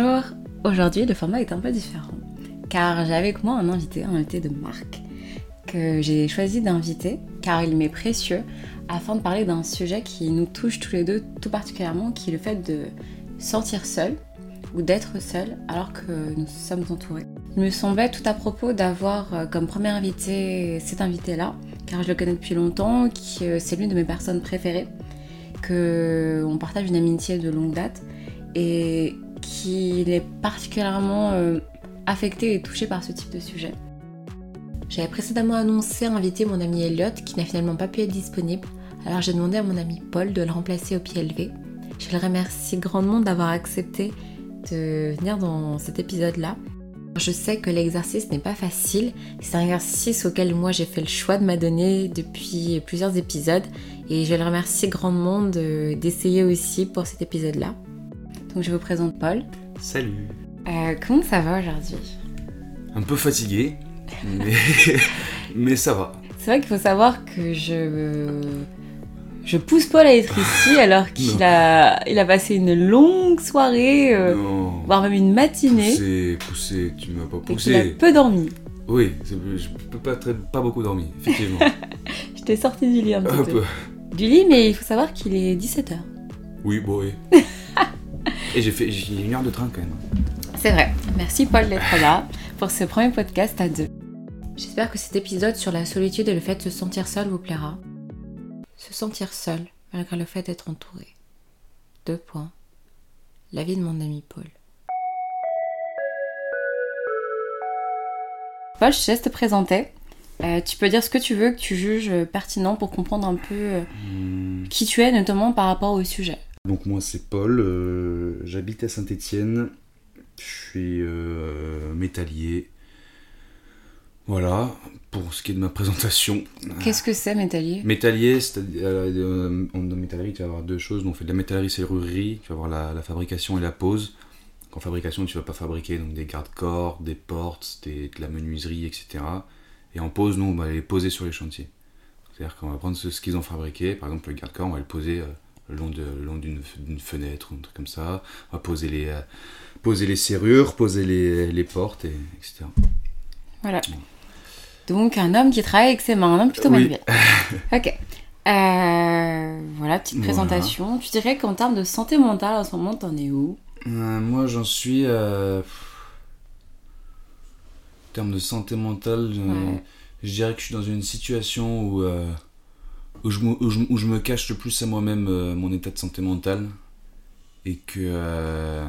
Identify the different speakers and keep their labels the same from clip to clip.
Speaker 1: Bonjour Aujourd'hui, le format est un peu différent, car j'ai avec moi un invité, un invité de marque, que j'ai choisi d'inviter, car il m'est précieux, afin de parler d'un sujet qui nous touche tous les deux tout particulièrement, qui est le fait de sentir seul, ou d'être seul alors que nous sommes entourés. Il me semblait tout à propos d'avoir euh, comme premier invité cet invité-là, car je le connais depuis longtemps, euh, c'est l'une de mes personnes préférées, que on partage une amitié de longue date et qu'il est particulièrement euh, affecté et touché par ce type de sujet. J'avais précédemment annoncé inviter mon ami Elliot qui n'a finalement pas pu être disponible, alors j'ai demandé à mon ami Paul de le remplacer au pied levé. Je le remercie grandement d'avoir accepté de venir dans cet épisode-là. Je sais que l'exercice n'est pas facile, c'est un exercice auquel moi j'ai fait le choix de m'adonner depuis plusieurs épisodes et je le remercie grandement d'essayer aussi pour cet épisode-là. Donc je vous présente Paul.
Speaker 2: Salut.
Speaker 1: Euh, comment ça va aujourd'hui?
Speaker 2: Un peu fatigué, mais, mais ça va.
Speaker 1: C'est vrai qu'il faut savoir que je je pousse Paul à être ici alors qu'il a, il a passé une longue soirée, euh, voire même une matinée.
Speaker 2: Poussé, poussé, tu m'as pas poussé.
Speaker 1: Et a peu dormi.
Speaker 2: Oui, je peux pas très, pas beaucoup dormi, effectivement.
Speaker 1: je t'ai sorti du lit un petit peu. Du lit, mais il faut savoir qu'il est 17h.
Speaker 2: Oui, bon, oui. Et j'ai fait j'ai une heure de train quand même.
Speaker 1: C'est vrai. Merci Paul d'être là pour ce premier podcast à deux. J'espère que cet épisode sur la solitude et le fait de se sentir seul vous plaira se sentir seul malgré le fait d'être entouré. Deux points. La vie de mon ami Paul. Paul, je te laisse te présenter. Euh, tu peux dire ce que tu veux, que tu juges pertinent pour comprendre un peu euh, hmm. qui tu es, notamment par rapport au sujet.
Speaker 2: Donc moi c'est Paul, euh, j'habite à Saint-Étienne, je suis métallier, voilà, pour ce qui est de ma présentation.
Speaker 1: Qu'est-ce que c'est métallier?
Speaker 2: Métallier, c'est-à-dire, euh, en métallerie, tu vas avoir deux choses. on fait de la métallerie serrurerie, tu vas avoir la, fabrication et la pose. En fabrication, tu vas pas fabriquer donc, des garde-corps, des portes, des, de la menuiserie, etc. Et en pose, nous, on va les poser sur les chantiers. C'est-à-dire qu'on va prendre ce, qu'ils ont fabriqué, par exemple le garde-corps, on va le poser euh, le long, de, long d'une, fenêtre ou un truc comme ça. On va poser les, euh, poser les serrures, poser les, les portes, et, etc.
Speaker 1: Voilà. Donc un homme qui travaille avec ses mains, un homme plutôt manuel. ok. Euh, voilà, petite présentation. Tu dirais qu'en termes de santé mentale, en ce moment, t'en es où?
Speaker 2: Euh, Moi, j'en suis. Euh, en termes de santé mentale, je dirais que je suis dans une situation où, où, je, où, je, me cache le plus à moi-même mon état de santé mentale. Et que.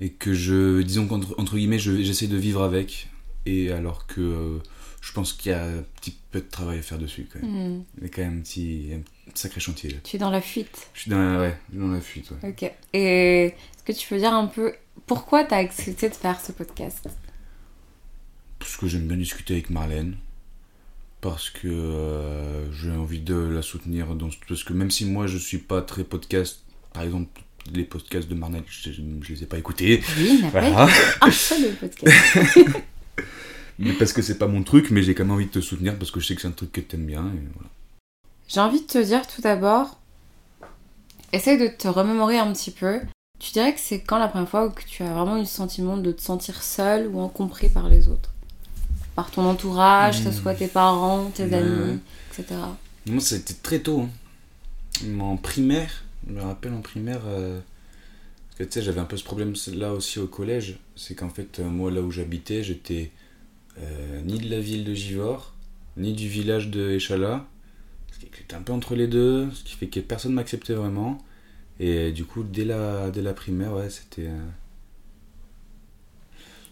Speaker 2: et que je. Disons qu'entre entre guillemets, j'essaie de vivre avec et alors que euh, je pense qu'il y a un petit peu de travail à faire dessus quand même. Il y a quand même un petit sacré chantier là.
Speaker 1: Tu es dans la fuite
Speaker 2: Je suis dans la, ouais, dans la fuite, ouais.
Speaker 1: Ok. Et est-ce que tu peux dire un peu pourquoi tu as accepté de faire ce podcast?
Speaker 2: Parce que j'aime bien discuter avec Marlène. Parce que euh, j'ai envie de la soutenir. Dans, parce que même si moi je suis pas très podcast, par exemple les podcasts de Marlène, je, je, les ai pas écoutés.
Speaker 1: Oui, il pas un seul podcast.
Speaker 2: mais parce que c'est pas mon truc, mais j'ai quand même envie de te soutenir parce que je sais que c'est un truc que t'aimes bien.
Speaker 1: J'ai envie de te dire tout d'abord, essaye de te remémorer un petit peu. Tu dirais que c'est quand la première fois que tu as vraiment eu le sentiment de te sentir seul ou incompris par les autres? Par ton entourage, que ce soit tes parents, tes amis, etc.
Speaker 2: Moi, c'était très tôt. Hein. En primaire, je me rappelle en primaire. Euh, parce que tu sais, j'avais un peu ce problème là aussi au collège. C'est qu'en fait, euh, moi, là où j'habitais, j'étais euh, ni de la ville de Givor, ni du village de Échala. J'étais un peu entre les deux, ce qui fait que personne ne m'acceptait vraiment. Et du coup, dès la, dès la primaire, ouais, c'était. Euh,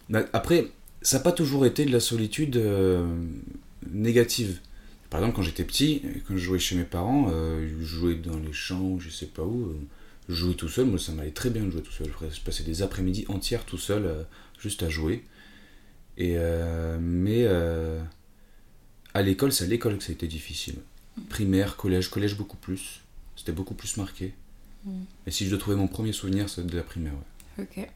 Speaker 2: bah, après, ça n'a pas toujours été de la solitude euh, négative. Par exemple, quand j'étais petit, quand je jouais chez mes parents, je jouais dans les champs, je sais pas où, je jouais tout seul. Moi, ça m'allait très bien de jouer tout seul. Je passais des après-midi entières tout seul, juste à jouer. Et, euh, mais euh, à l'école, c'est à l'école que ça a été difficile. Primaire, collège, collège beaucoup plus. C'était beaucoup plus marqué. Mm. Et si je dois trouver mon premier souvenir, c'est de la primaire.
Speaker 1: Ok.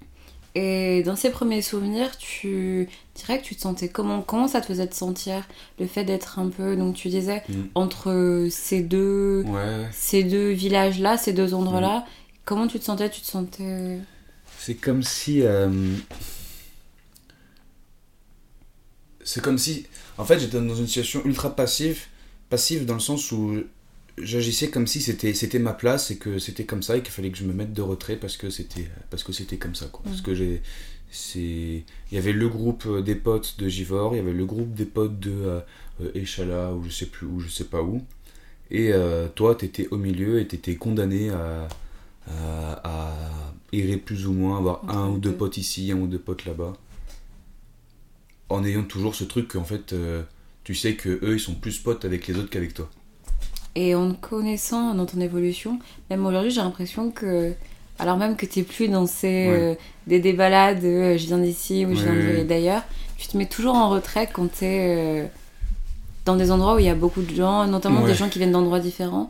Speaker 1: Et dans ces premiers souvenirs, tu dirais que tu te sentais comment Comment ça te faisait te sentir le fait d'être un peu, donc tu disais, mm. entre ces deux, ces deux villages-là, ces deux endroits-là, mm. comment tu te sentais? Tu te sentais
Speaker 2: c'est comme si. euh, C'est comme si. En fait, j'étais dans une situation ultra passive, passive dans le sens où j'agissais comme si c'était c'était ma place et que c'était comme ça et qu'il fallait que je me mette de retrait parce que c'était parce que c'était comme ça quoi. Parce que j'ai c'est il y avait le groupe euh, des potes de Givor, il y avait le groupe des potes de euh, euh, Échala ou je sais plus où, je sais pas où. Et euh, toi, t'étais au milieu et t'étais condamné à, à, à errer plus ou moins, avoir un ou deux
Speaker 1: deux.
Speaker 2: potes ici, un ou deux potes là-bas. En ayant toujours ce truc qu'en fait, euh, tu sais que eux, ils sont plus potes avec les autres qu'avec toi.
Speaker 1: Et en connaissant dans ton évolution, même aujourd'hui, j'ai l'impression que, alors même que tu plus dans ces
Speaker 2: Ouais.
Speaker 1: euh, des, euh, je viens d'ici ou je viens d'ailleurs, tu te mets toujours en retrait quand tu es dans des endroits où il y a beaucoup de gens, notamment
Speaker 2: Ouais.
Speaker 1: des gens qui viennent d'endroits différents.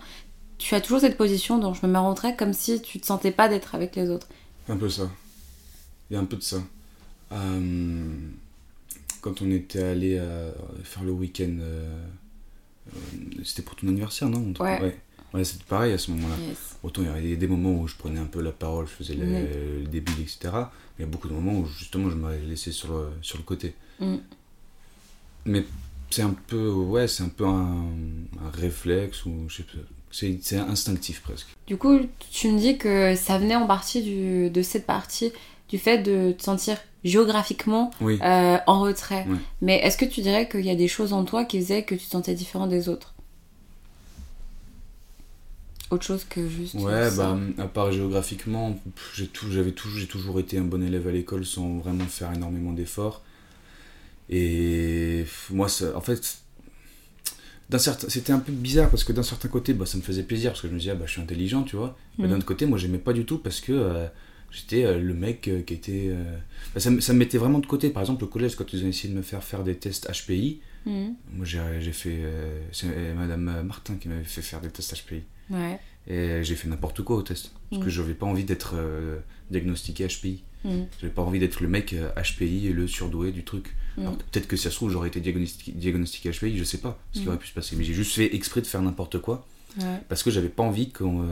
Speaker 1: Tu as toujours cette position dont je me mets en retrait comme si tu te sentais pas d'être avec les autres.
Speaker 2: Un peu ça. Il y a un peu de ça. Euh, quand on était allé euh, faire le week-end, euh, euh, c'était pour ton anniversaire, non
Speaker 1: Ouais.
Speaker 2: Ouais, Ouais, c'était pareil à ce moment-là.
Speaker 1: Yes.
Speaker 2: Autant il y avait des moments où je prenais un peu la parole, je faisais le,
Speaker 1: Ouais.
Speaker 2: le débile, etc. Mais il y a beaucoup de moments où justement je m'avais laissé sur le, sur le côté.
Speaker 1: Mm.
Speaker 2: Mais c'est un peu, ouais, c'est un peu un, un réflexe ou je sais pas. C'est c'est instinctif presque.
Speaker 1: Du coup, tu me dis que ça venait en partie du- de cette partie du fait de te sentir géographiquement
Speaker 2: Oui.
Speaker 1: euh, en retrait.
Speaker 2: Ouais.
Speaker 1: Mais est-ce que tu dirais qu'il y a des choses en toi qui faisaient que tu te sentais différent des autres? Autre chose que juste.
Speaker 2: Ouais,
Speaker 1: ça.
Speaker 2: bah, à part géographiquement, j'ai tout, j'avais toujours, j'ai toujours été un bon élève à l'école sans vraiment faire énormément d'efforts. Et moi, ça, en fait, d'un certain, c'était un peu bizarre parce que d'un certain côté, bah, ça me faisait plaisir parce que je me disais, ah, bah, je suis intelligent, tu vois. Mais
Speaker 1: Mhm.
Speaker 2: d'un autre côté, moi, j'aimais pas du tout parce que euh, j'étais euh, le mec euh, qui était. euh, ça, me- ça me mettait vraiment de côté. Par exemple, au collège, quand ils ont essayé de me faire faire des tests HPI,
Speaker 1: Mhm.
Speaker 2: moi, j'ai, fait. c'est Madame Martin qui m'avait fait faire des tests HPI.
Speaker 1: Ouais.
Speaker 2: Et j'ai fait n'importe quoi au test. Parce que
Speaker 1: Mm.
Speaker 2: j'avais pas envie d'être euh, diagnostiqué HPI.
Speaker 1: Mhm.
Speaker 2: J'avais pas envie d'être le mec euh, HPI et le surdoué du truc.
Speaker 1: Mm.
Speaker 2: Alors que peut-être que si ça se trouve, j'aurais été diagnostiqué, diagnostiqué HPI, je sais pas ce qui aurait pu se passer. Mais j'ai juste fait exprès de faire n'importe quoi.
Speaker 1: Ouais.
Speaker 2: Parce que j'avais pas envie qu'on.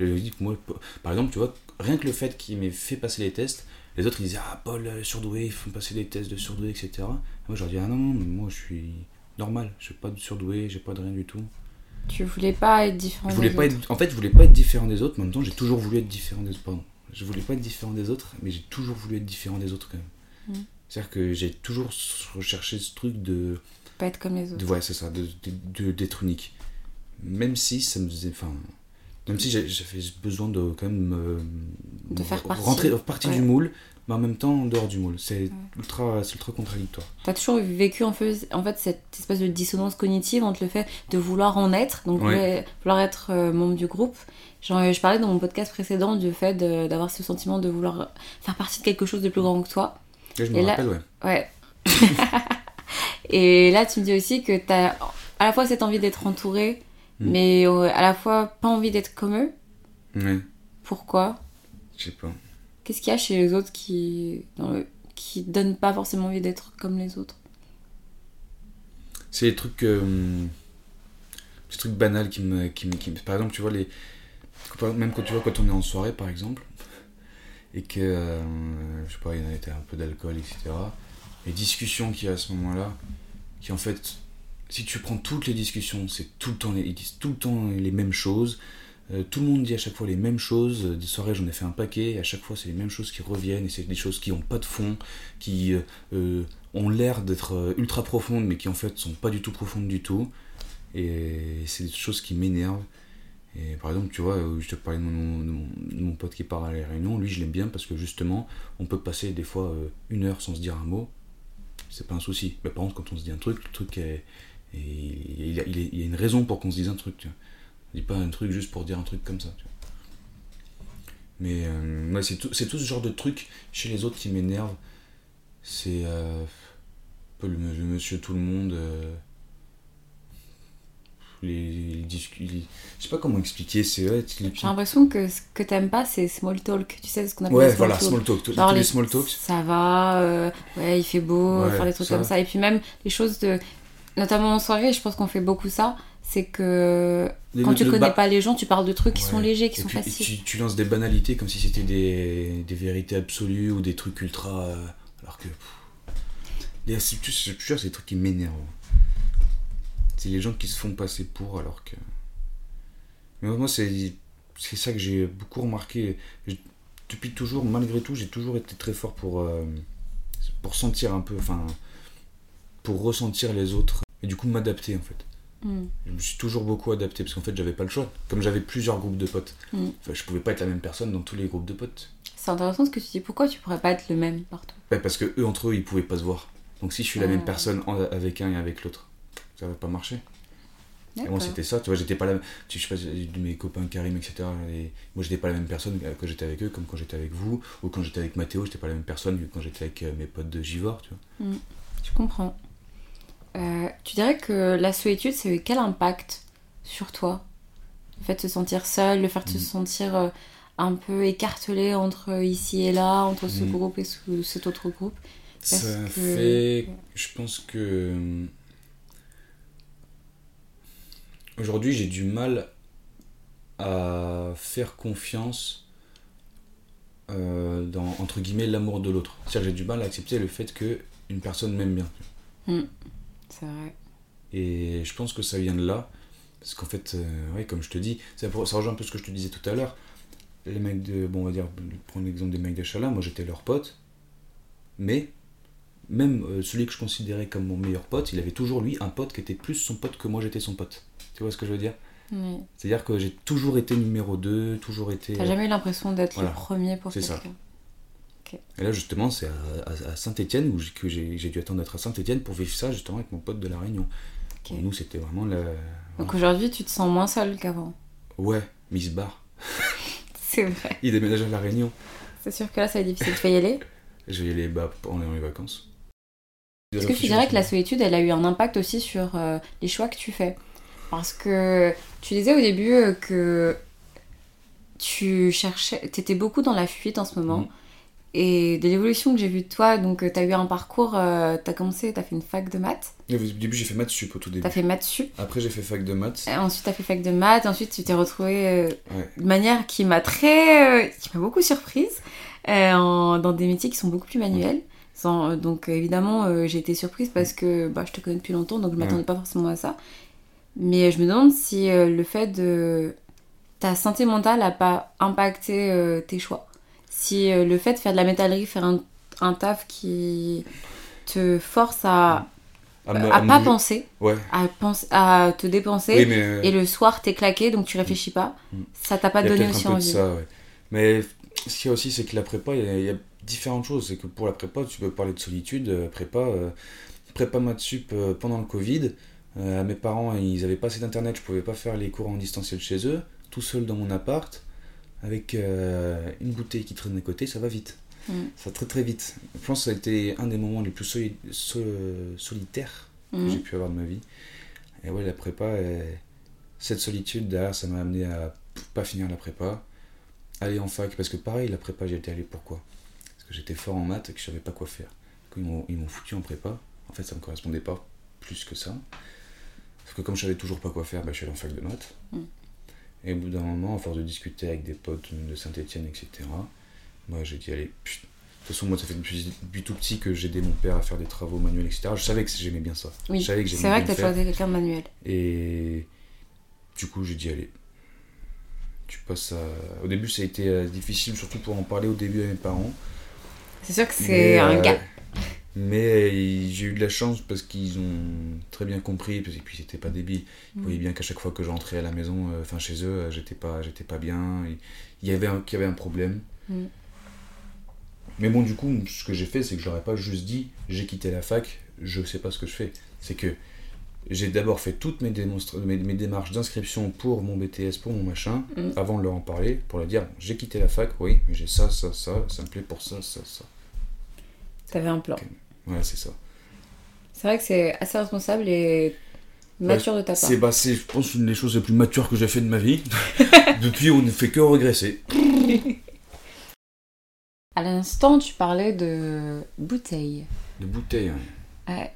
Speaker 2: euh, moi, par exemple, tu vois, rien que le fait qu'il m'ait fait passer les tests, les autres ils disaient Ah, Paul, euh, surdoué, ils font passer des tests de surdoué, etc. Et moi, je leur dis Ah non, non, mais moi je suis normal, j'ai pas de surdoué, j'ai pas de rien du tout.
Speaker 1: Tu voulais pas être différent
Speaker 2: Je voulais
Speaker 1: des
Speaker 2: pas
Speaker 1: autres.
Speaker 2: être, en fait, je voulais pas être différent des autres, mais en même temps, j'ai toujours voulu être différent des autres. Pardon. Je voulais pas être différent des autres, mais j'ai toujours voulu être différent des autres quand même.
Speaker 1: Mm.
Speaker 2: C'est-à-dire que j'ai toujours recherché ce truc de.
Speaker 1: Pas être comme les autres.
Speaker 2: de ouais, c'est ça, de, de- de- d'être unique. Même si ça me faisait. Enfin. Même si j'avais besoin de quand même. me-
Speaker 1: De faire partie.
Speaker 2: Rentrer partie
Speaker 1: Ouais.
Speaker 2: du moule, mais en même temps en dehors du moule. C'est ultra, c'est ultra contradictoire.
Speaker 1: T'as toujours vécu en fait, en fait cette espèce de dissonance cognitive entre le fait de vouloir en être, donc
Speaker 2: Ouais.
Speaker 1: vouloir- être euh, membre du groupe. Genre, je parlais dans mon podcast précédent du fait d'avoir ce sentiment de vouloir faire partie de quelque chose de plus grand que toi.
Speaker 2: Là, je me
Speaker 1: Et là-.
Speaker 2: Ouais.
Speaker 1: Et là, tu me dis aussi que t'as à la fois cette envie d'être entouré,
Speaker 2: Mm.
Speaker 1: mais euh, à la fois pas envie d'être comme eux.
Speaker 2: Ouais,
Speaker 1: Pourquoi?
Speaker 2: Je sais pas.
Speaker 1: Qu'est-ce qu'il y a chez les autres qui, dans le- qui donnent pas forcément envie d'être comme les autres?
Speaker 2: C'est des trucs. euh, des trucs banals qui me, qui, me, qui me- Par exemple, tu vois, les. Même quand tu vois, quand on est en soirée, par exemple, et que. euh, je sais pas, il y en a été un peu d'alcool, etc. Les discussions qu'il y a à ce moment-là, qui en fait. Si tu prends toutes les discussions, c'est tout le temps. Ils disent tout le temps les mêmes choses. Euh, tout le monde dit à chaque fois les mêmes choses. Des soirées, j'en ai fait un paquet, et à chaque fois, c'est les mêmes choses qui reviennent, et c'est des choses qui n'ont pas de fond, qui euh, euh, ont l'air d'être euh, ultra profondes, mais qui en fait sont pas du tout profondes du tout. Et c'est des choses qui m'énervent. Et par exemple, tu vois, euh, je te parlais de mon, de mon, pote qui part à la réunion, lui je l'aime bien parce que justement, on peut passer des fois euh, une heure sans se dire un mot, c'est pas un souci. Mais par contre, quand on se dit un truc, le truc est. il, y a, il y une raison pour qu'on se dise un truc, tu vois. On dit pas un truc juste pour dire un truc comme ça, tu vois. Mais euh, ouais, c'est tout, ce genre de trucs chez les autres qui m'énervent. C'est euh, un peu le, le monsieur tout le monde. euh, les, les les- Je sais pas comment expliquer, c'est. Ouais,
Speaker 1: J'ai l'impression que ce que t'aimes pas, c'est small talk. Tu sais ce qu'on appelle
Speaker 2: ouais
Speaker 1: small
Speaker 2: voilà,
Speaker 1: talk.
Speaker 2: small talk. Tous
Speaker 1: Genre
Speaker 2: tous les, small talks.
Speaker 1: Ça va, euh, ouais, il fait beau,
Speaker 2: Ouais,
Speaker 1: faire des trucs
Speaker 2: ça.
Speaker 1: comme ça. Et puis même les choses de. Notamment en soirée, je pense qu'on fait beaucoup ça. c'est que
Speaker 2: Le-
Speaker 1: quand tu connais
Speaker 2: ba-
Speaker 1: pas les gens, tu parles de trucs qui sont légers, qui
Speaker 2: Et
Speaker 1: sont
Speaker 2: puis,
Speaker 1: faciles.
Speaker 2: Tu, tu lances des banalités comme si c'était des, des vérités absolues ou des trucs ultra. euh, alors que. c'est- des trucs qui m'énervent. C'est les gens qui se font passer pour alors que. Mais moi, c'est ça que j'ai beaucoup remarqué. Depuis toujours, malgré tout, j'ai toujours été très fort pour, euh, pour sentir un peu. Enfin. Pour ressentir les autres. Et du coup, m'adapter en fait.
Speaker 1: Mm.
Speaker 2: Je me suis toujours beaucoup adapté parce qu'en fait j'avais pas le choix. Comme j'avais plusieurs groupes de potes,
Speaker 1: Mm.
Speaker 2: je pouvais pas être la même personne dans tous les groupes de potes.
Speaker 1: C'est intéressant ce que tu dis. Pourquoi tu pourrais pas être le même partout?
Speaker 2: Ouais, parce que eux entre eux ils pouvaient pas se voir. Donc si je suis la
Speaker 1: Ah.
Speaker 2: même personne en- avec un et avec l'autre, ça va pas marcher. Et moi c'était ça, tu vois, j'étais pas la tu, je sais pas, mes copains Karim, etc. Et moi j'étais pas la même personne quand j'étais avec eux comme quand j'étais avec vous, ou quand j'étais avec Mathéo, j'étais pas la même personne que quand j'étais avec euh, mes potes de Givor, tu vois.
Speaker 1: Je comprends. Euh, tu dirais que la solitude, ça a eu quel impact sur toi? Le fait de se sentir seul, le fait de se
Speaker 2: Mm.
Speaker 1: sentir euh, un peu écartelé entre ici et là, entre ce
Speaker 2: Mm.
Speaker 1: groupe et ce- cet autre groupe?
Speaker 2: Ça
Speaker 1: que-
Speaker 2: fait. Je pense que. euh, Aujourd'hui, j'ai du mal à faire confiance euh, dans, entre guillemets, l'amour de l'autre. C'est-à-dire j'ai du mal à accepter le fait que une personne m'aime bien.
Speaker 1: C'est vrai.
Speaker 2: Et je pense que ça vient de là. Parce qu'en fait, euh, ouais, comme je te dis, ça, rejoint un peu ce que je te disais tout à l'heure. Les mecs de. Bon, on va dire, prendre l'exemple des mecs de moi j'étais leur pote. Mais, même euh, celui que je considérais comme mon meilleur pote, il avait toujours lui un pote qui était plus son pote que moi j'étais son pote. Tu vois ce que je veux dire?
Speaker 1: Oui.
Speaker 2: C'est-à-dire que j'ai toujours été numéro 2, toujours été.
Speaker 1: T'as jamais eu l'impression d'être
Speaker 2: Voilà.
Speaker 1: le premier pour
Speaker 2: C'est ça. Et là, justement, c'est à, à- Saint-Etienne où j'ai- que j'ai dû attendre d'être à Saint-Etienne pour vivre ça justement avec mon pote de La Réunion.
Speaker 1: Ok.
Speaker 2: Pour nous, c'était vraiment la.
Speaker 1: Donc aujourd'hui, tu te sens moins seul qu'avant.
Speaker 2: Ouais, Miss Bar.
Speaker 1: C'est vrai.
Speaker 2: Il déménage à La Réunion.
Speaker 1: C'est sûr que là, ça va être difficile. Tu vas y aller?
Speaker 2: Je vais y aller bah, pendant les vacances.
Speaker 1: Est-ce que tu dirais que la solitude, elle a eu un impact aussi sur euh, les choix que tu fais? Parce que tu disais au début euh, que tu cherchais, t'étais beaucoup dans la fuite en ce moment.
Speaker 2: Mhm.
Speaker 1: Et de l'évolution que j'ai vue de toi, donc tu as eu un parcours, euh, tu as commencé, tu as fait une fac de maths,
Speaker 2: Au début, j'ai fait maths sup au tout
Speaker 1: tu
Speaker 2: début.
Speaker 1: as fait maths sup,
Speaker 2: Après, j'ai fait fac de maths.
Speaker 1: et ensuite tu as fait fac de maths, ensuite tu t'es retrouvé euh,
Speaker 2: Ouais.
Speaker 1: de manière qui m'a très. euh, qui m'a beaucoup surprise, euh, en- dans des métiers qui sont beaucoup plus manuels. Sans- euh, donc évidemment, euh, j'ai été surprise parce que bah, je te connais depuis longtemps, donc je m'attendais pas forcément à ça. Mais je me demande si euh, le fait de. ta santé mentale a pas impacté euh, tes choix. Si euh, le fait de faire de la métallerie, faire un, un taf qui te force à,
Speaker 2: À me-
Speaker 1: pas penser,
Speaker 2: Ouais.
Speaker 1: à, penser, à te dépenser,
Speaker 2: Oui, mais. euh,
Speaker 1: et le soir t'es claqué donc tu réfléchis pas,
Speaker 2: Mm.
Speaker 1: ça t'a pas donné aussi
Speaker 2: un peu de
Speaker 1: envie.
Speaker 2: ça, ouais. Mais ce qu'il y a aussi, c'est que la prépa, il y, a, il y a différentes choses. C'est que pour la prépa, tu peux parler de solitude. euh, Prépa, euh, prépa maths sup euh, pendant le Covid. mes parents, ils avaient pas assez d'internet, je pouvais pas faire les cours en distanciel chez eux. Tout seul dans mon appart, avec euh, une bouteille qui traîne à côté, ça va vite.
Speaker 1: Mm.
Speaker 2: Ça va très très vite. Je pense que ça a été un des moments les plus soli- so- solitaires que
Speaker 1: Mhm.
Speaker 2: j'ai pu avoir de ma vie. Et ouais, la prépa, elle- cette solitude derrière, ça m'a amené à pas finir la prépa, aller en fac, parce que pareil, la prépa, j'y étais allé pourquoi? Parce que j'étais fort en maths et que je savais pas quoi faire. Du coup, ils m'ont- ils m'ont foutu en prépa. En fait, ça me correspondait pas plus que ça. Parce que comme je savais toujours pas quoi faire, bah, je suis allé en fac de maths.
Speaker 1: Mm.
Speaker 2: Et au bout d'un moment, à force de discuter avec des potes de Saint-Etienne, etc., moi j'ai dit, allez, put- de toute façon, moi, ça fait depuis, depuis tout petit que j'aidais mon père à faire des travaux manuels, etc. Je savais que j'aimais bien ça.
Speaker 1: Oui, c'est vrai que t'as choisi quelqu'un de manuel.
Speaker 2: Et du coup, j'ai dit, allez, tu passes à... Au début, ça a été euh, difficile, surtout pour en parler au début à mes parents.
Speaker 1: C'est sûr que c'est un
Speaker 2: euh,
Speaker 1: gars.
Speaker 2: Mais j'ai eu de la chance parce qu'ils ont très bien compris, parce- et puis c'était pas débile. Ils
Speaker 1: Mm.
Speaker 2: voyaient bien qu'à chaque fois que j'entrais à la maison, euh, enfin chez eux, euh, j'étais pas, j'étais pas bien. Il y avait un, qu'il y avait un problème.
Speaker 1: Mm.
Speaker 2: Mais bon, du coup, ce que j'ai fait, c'est que je leur ai pas juste dit, j'ai quitté la fac, je sais pas ce que je fais. C'est que j'ai d'abord fait toutes mes, mes, mes démarches d'inscription pour mon BTS, pour mon machin,
Speaker 1: Mm.
Speaker 2: avant de leur en parler, pour leur dire, j'ai quitté la fac, oui, mais j'ai ça, ça, ça, ça me plaît pour ça, ça, ça.
Speaker 1: T'avais un plan.
Speaker 2: Voilà, c'est ça.
Speaker 1: C'est vrai que c'est assez responsable et mature de ta part.
Speaker 2: C'est, bah, c'est, je pense, une des choses les plus matures que j'ai fait de ma vie. Depuis, on ne fait que regresser.
Speaker 1: À l'instant, tu parlais de bouteilles.
Speaker 2: De bouteilles. hein.
Speaker 1: Ouais.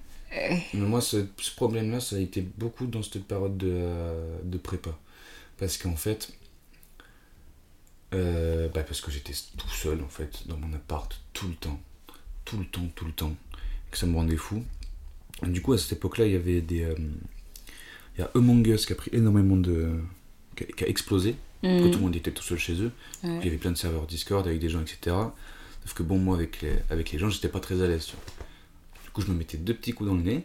Speaker 2: Mais moi, ce, ce problème-là, ça a été beaucoup dans cette période de, euh, de prépa. Parce qu'en fait, euh, bah parce que j'étais tout seul, en fait, dans mon appart, tout le temps. Tout le temps, tout le temps. Que ça me rendait fou. Et du coup, à cette époque-là, il y avait des. euh, il y a Among Us qui a pris énormément de. qui a, qui a explosé. Que tout le monde était tout seul chez eux.
Speaker 1: Mm. Ouais.
Speaker 2: Il y avait plein de serveurs Discord avec des gens, etc. Sauf que bon, moi, avec les, avec les gens, j'étais pas très à l'aise. Du coup, je me mettais deux petits coups dans le nez.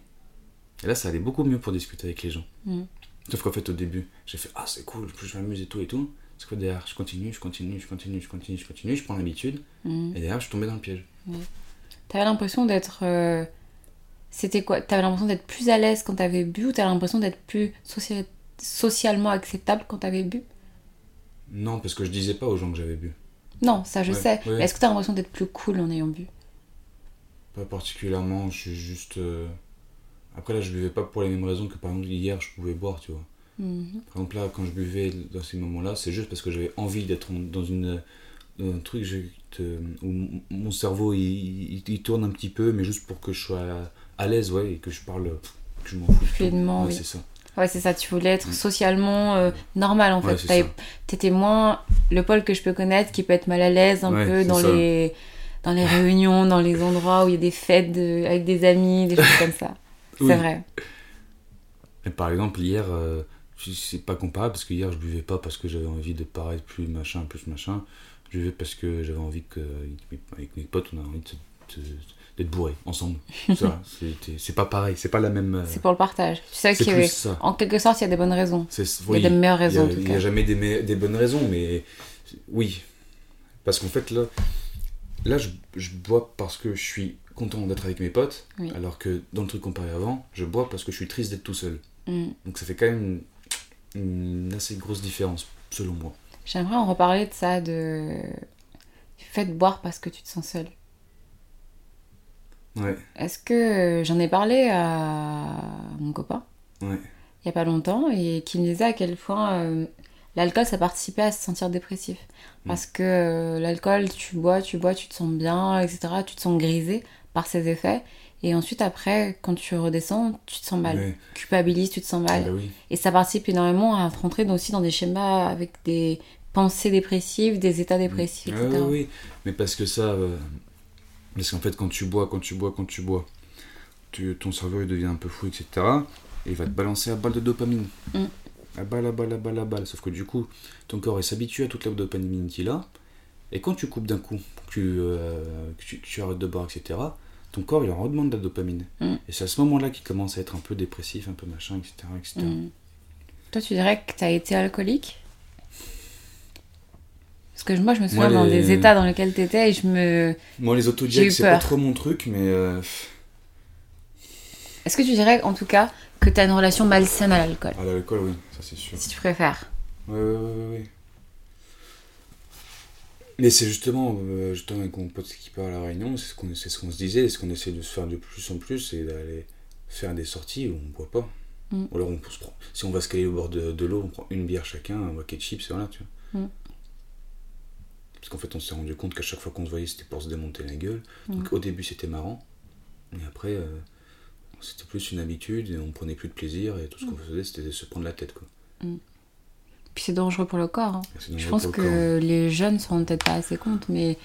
Speaker 2: Et là, ça allait beaucoup mieux pour discuter avec les gens.
Speaker 1: Mm.
Speaker 2: Sauf qu'en fait, au début, j'ai fait Ah, c'est cool, je m'amuse et tout et tout. Parce que derrière, je continue, je continue, je continue, je continue, je continue, je prends l'habitude.
Speaker 1: Mm.
Speaker 2: Et derrière, je tombais dans le piège.
Speaker 1: T'avais l'impression d'être. euh, C'était quoi? T'avais l'impression d'être plus à l'aise quand t'avais bu ou t'avais l'impression d'être plus socia- socialement acceptable quand t'avais bu?
Speaker 2: Non, parce que je disais pas aux gens que j'avais bu.
Speaker 1: Non, ça je
Speaker 2: Ouais,
Speaker 1: sais.
Speaker 2: ouais.
Speaker 1: Mais est-ce que t'as l'impression d'être plus cool en ayant bu?
Speaker 2: Pas particulièrement, je suis juste. euh, Après, là, je buvais pas pour les mêmes raisons que par exemple hier, je pouvais boire, tu vois.
Speaker 1: Mhm.
Speaker 2: Par exemple, là, quand je buvais dans ces moments-là, c'est juste parce que j'avais envie d'être dans, une, un truc je- te- où mon cerveau il, il- il tourne un petit peu, mais juste pour que je sois à, à l'aise, ouais, et que je parle, que je m'en fous. Ouais,
Speaker 1: oui.
Speaker 2: c'est ça.
Speaker 1: Ouais, c'est ça, tu voulais être
Speaker 2: Mm.
Speaker 1: socialement euh, normal en fait.
Speaker 2: Ouais, ça.
Speaker 1: T'étais moins le Paul que je peux connaître qui peut être mal à l'aise un
Speaker 2: Ouais,
Speaker 1: peu dans
Speaker 2: ça.
Speaker 1: les, dans les réunions, dans les endroits où il y a des fêtes de- avec des amis, des choses comme ça. C'est
Speaker 2: Oui.
Speaker 1: vrai.
Speaker 2: Et par exemple, hier, euh, c'est pas comparable parce que hier, je buvais pas parce que j'avais envie de paraître plus machin, plus machin. Je parce que j'avais envie que, avec mes potes, on a envie de- de- d'être bourrés ensemble. Ça, c'était- c'est pas pareil, c'est pas la même. euh,
Speaker 1: C'est pour le partage.
Speaker 2: C'est ça.
Speaker 1: En quelque sorte, il y a des bonnes raisons.
Speaker 2: C'est-
Speaker 1: Il y a des meilleures raisons
Speaker 2: Il n'y a jamais des, me- des bonnes raisons, mais oui. Parce qu'en fait, là, là je, je bois parce que je suis content d'être avec mes potes,
Speaker 1: Oui.
Speaker 2: alors que dans le truc comparé avant, je bois parce que je suis triste d'être tout seul.
Speaker 1: Mm.
Speaker 2: Donc ça fait quand même une, une assez grosse différence, selon moi.
Speaker 1: J'aimerais en reparler de ça, de... du fait de boire parce que tu te sens seul.
Speaker 2: Ouais,
Speaker 1: Est-ce que euh, j'en ai parlé à mon copain?
Speaker 2: Ouais.
Speaker 1: il y a pas longtemps et qui me disait à quel point euh, l'alcool ça participait à se sentir dépressif. Parce que euh, l'alcool tu bois tu bois tu te sens bien etc tu te sens grisé par ses effets et ensuite après quand tu redescends tu te sens mal
Speaker 2: Ouais.
Speaker 1: culpabilise tu te sens
Speaker 2: Ah
Speaker 1: mal
Speaker 2: bah oui.
Speaker 1: et ça participe énormément à rentrer aussi dans des schémas avec des pensées dépressives des états dépressifs
Speaker 2: Ah
Speaker 1: etc
Speaker 2: oui, oui, mais parce que ça. euh, parce qu'en fait, quand tu bois, quand tu bois, quand tu bois, tu, ton cerveau il devient un peu fou, etc. Et il va te balancer à balle de dopamine.
Speaker 1: Mm.
Speaker 2: À balle, à balle, à balle, à balle. Sauf que du coup, ton corps il s'habitue à toute la dopamine qu'il a. Et quand tu coupes d'un coup, que tu, euh, que tu, que tu arrêtes de boire, etc., ton corps il en redemande de la dopamine.
Speaker 1: Mm.
Speaker 2: Et c'est à ce moment-là qu'il commence à être un peu dépressif, un peu machin, etc. etc.
Speaker 1: Mm. toi tu dirais que tu as été alcoolique? Parce que moi je me souviens
Speaker 2: Moi,
Speaker 1: dans
Speaker 2: les-
Speaker 1: des états dans lesquels tu étais et je me
Speaker 2: Moi, les autodiacs, c'est pas trop mon truc, mais. euh,
Speaker 1: Est-ce que tu dirais, en tout cas, que tu as une relation malsaine à l'alcool?
Speaker 2: À l'alcool, oui, ça c'est sûr.
Speaker 1: Si tu préfères.
Speaker 2: Ouais, ouais, ouais, ouais. Mais c'est justement, euh, justement avec mon pote qui part à la Réunion, c'est ce qu'on c'est ce qu'on se disait, ce qu'on essaie de se faire de plus en plus, c'est d'aller faire des sorties où on boit pas.
Speaker 1: Mm.
Speaker 2: Ou alors on se prend, si on va se caler au bord de, de l'eau, on prend une bière chacun, un bucket de chips, et voilà, tu vois.
Speaker 1: Mm.
Speaker 2: Parce qu'en fait, on s'est rendu compte qu'à chaque fois qu'on se voyait, c'était pour se démonter la gueule. Donc
Speaker 1: Mm.
Speaker 2: au début, c'était marrant, mais après, euh, c'était plus une habitude, et on prenait plus de plaisir, et tout ce qu'on faisait, c'était de se prendre la tête, quoi.
Speaker 1: Puis c'est dangereux pour le corps. hein. Je pense que
Speaker 2: corps. hein.
Speaker 1: les jeunes se rendent peut-être pas assez compte, mais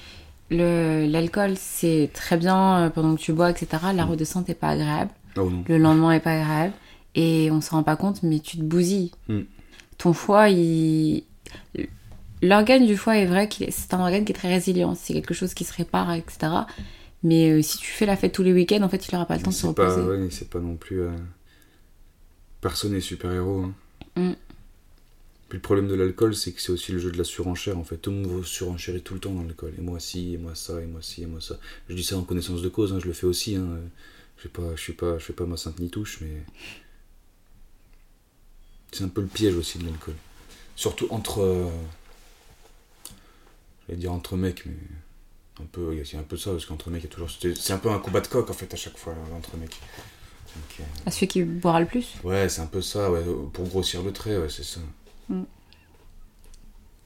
Speaker 1: le- l'alcool, c'est très bien euh, pendant que tu bois, etc. La
Speaker 2: Mm.
Speaker 1: redescente n'est pas agréable.
Speaker 2: Oh non.
Speaker 1: Le lendemain est pas agréable. Et on se rend pas compte, mais tu te bousilles.
Speaker 2: Mm.
Speaker 1: Ton foie, il. L'organe du foie est vrai c'est un organe qui est très résilient. C'est quelque chose qui se répare, etc. Mais euh, si tu fais la fête tous les week-ends, en fait, il aura pas le temps de se
Speaker 2: pas,
Speaker 1: reposer.
Speaker 2: ouais, c'est pas non plus. euh, Personne n'est super-héros. hein.
Speaker 1: Mm.
Speaker 2: Puis le problème de l'alcool, c'est que c'est aussi le jeu de la surenchère en fait. Tout le monde veut surenchérir tout le temps dans l'alcool. Et moi ci, et moi ça, et moi ci, et moi ça. Je dis ça en connaissance de cause, hein, je le fais aussi. Hein. Je sais pas, je suis pas, je fais pas ma sainte ni touche, mais. C'est un peu le piège aussi de l'alcool. Surtout entre. euh, J'allais dire entre mecs, mais. Un peu, il y a un peu ça, parce qu'entre mecs, il y a toujours. C'est c'est un peu un combat de coq en fait à chaque fois, entre mecs. Donc, euh,
Speaker 1: À celui qui boira le plus.
Speaker 2: Ouais, c'est un peu ça, ouais, pour grossir le trait, ouais, c'est ça.
Speaker 1: Mm.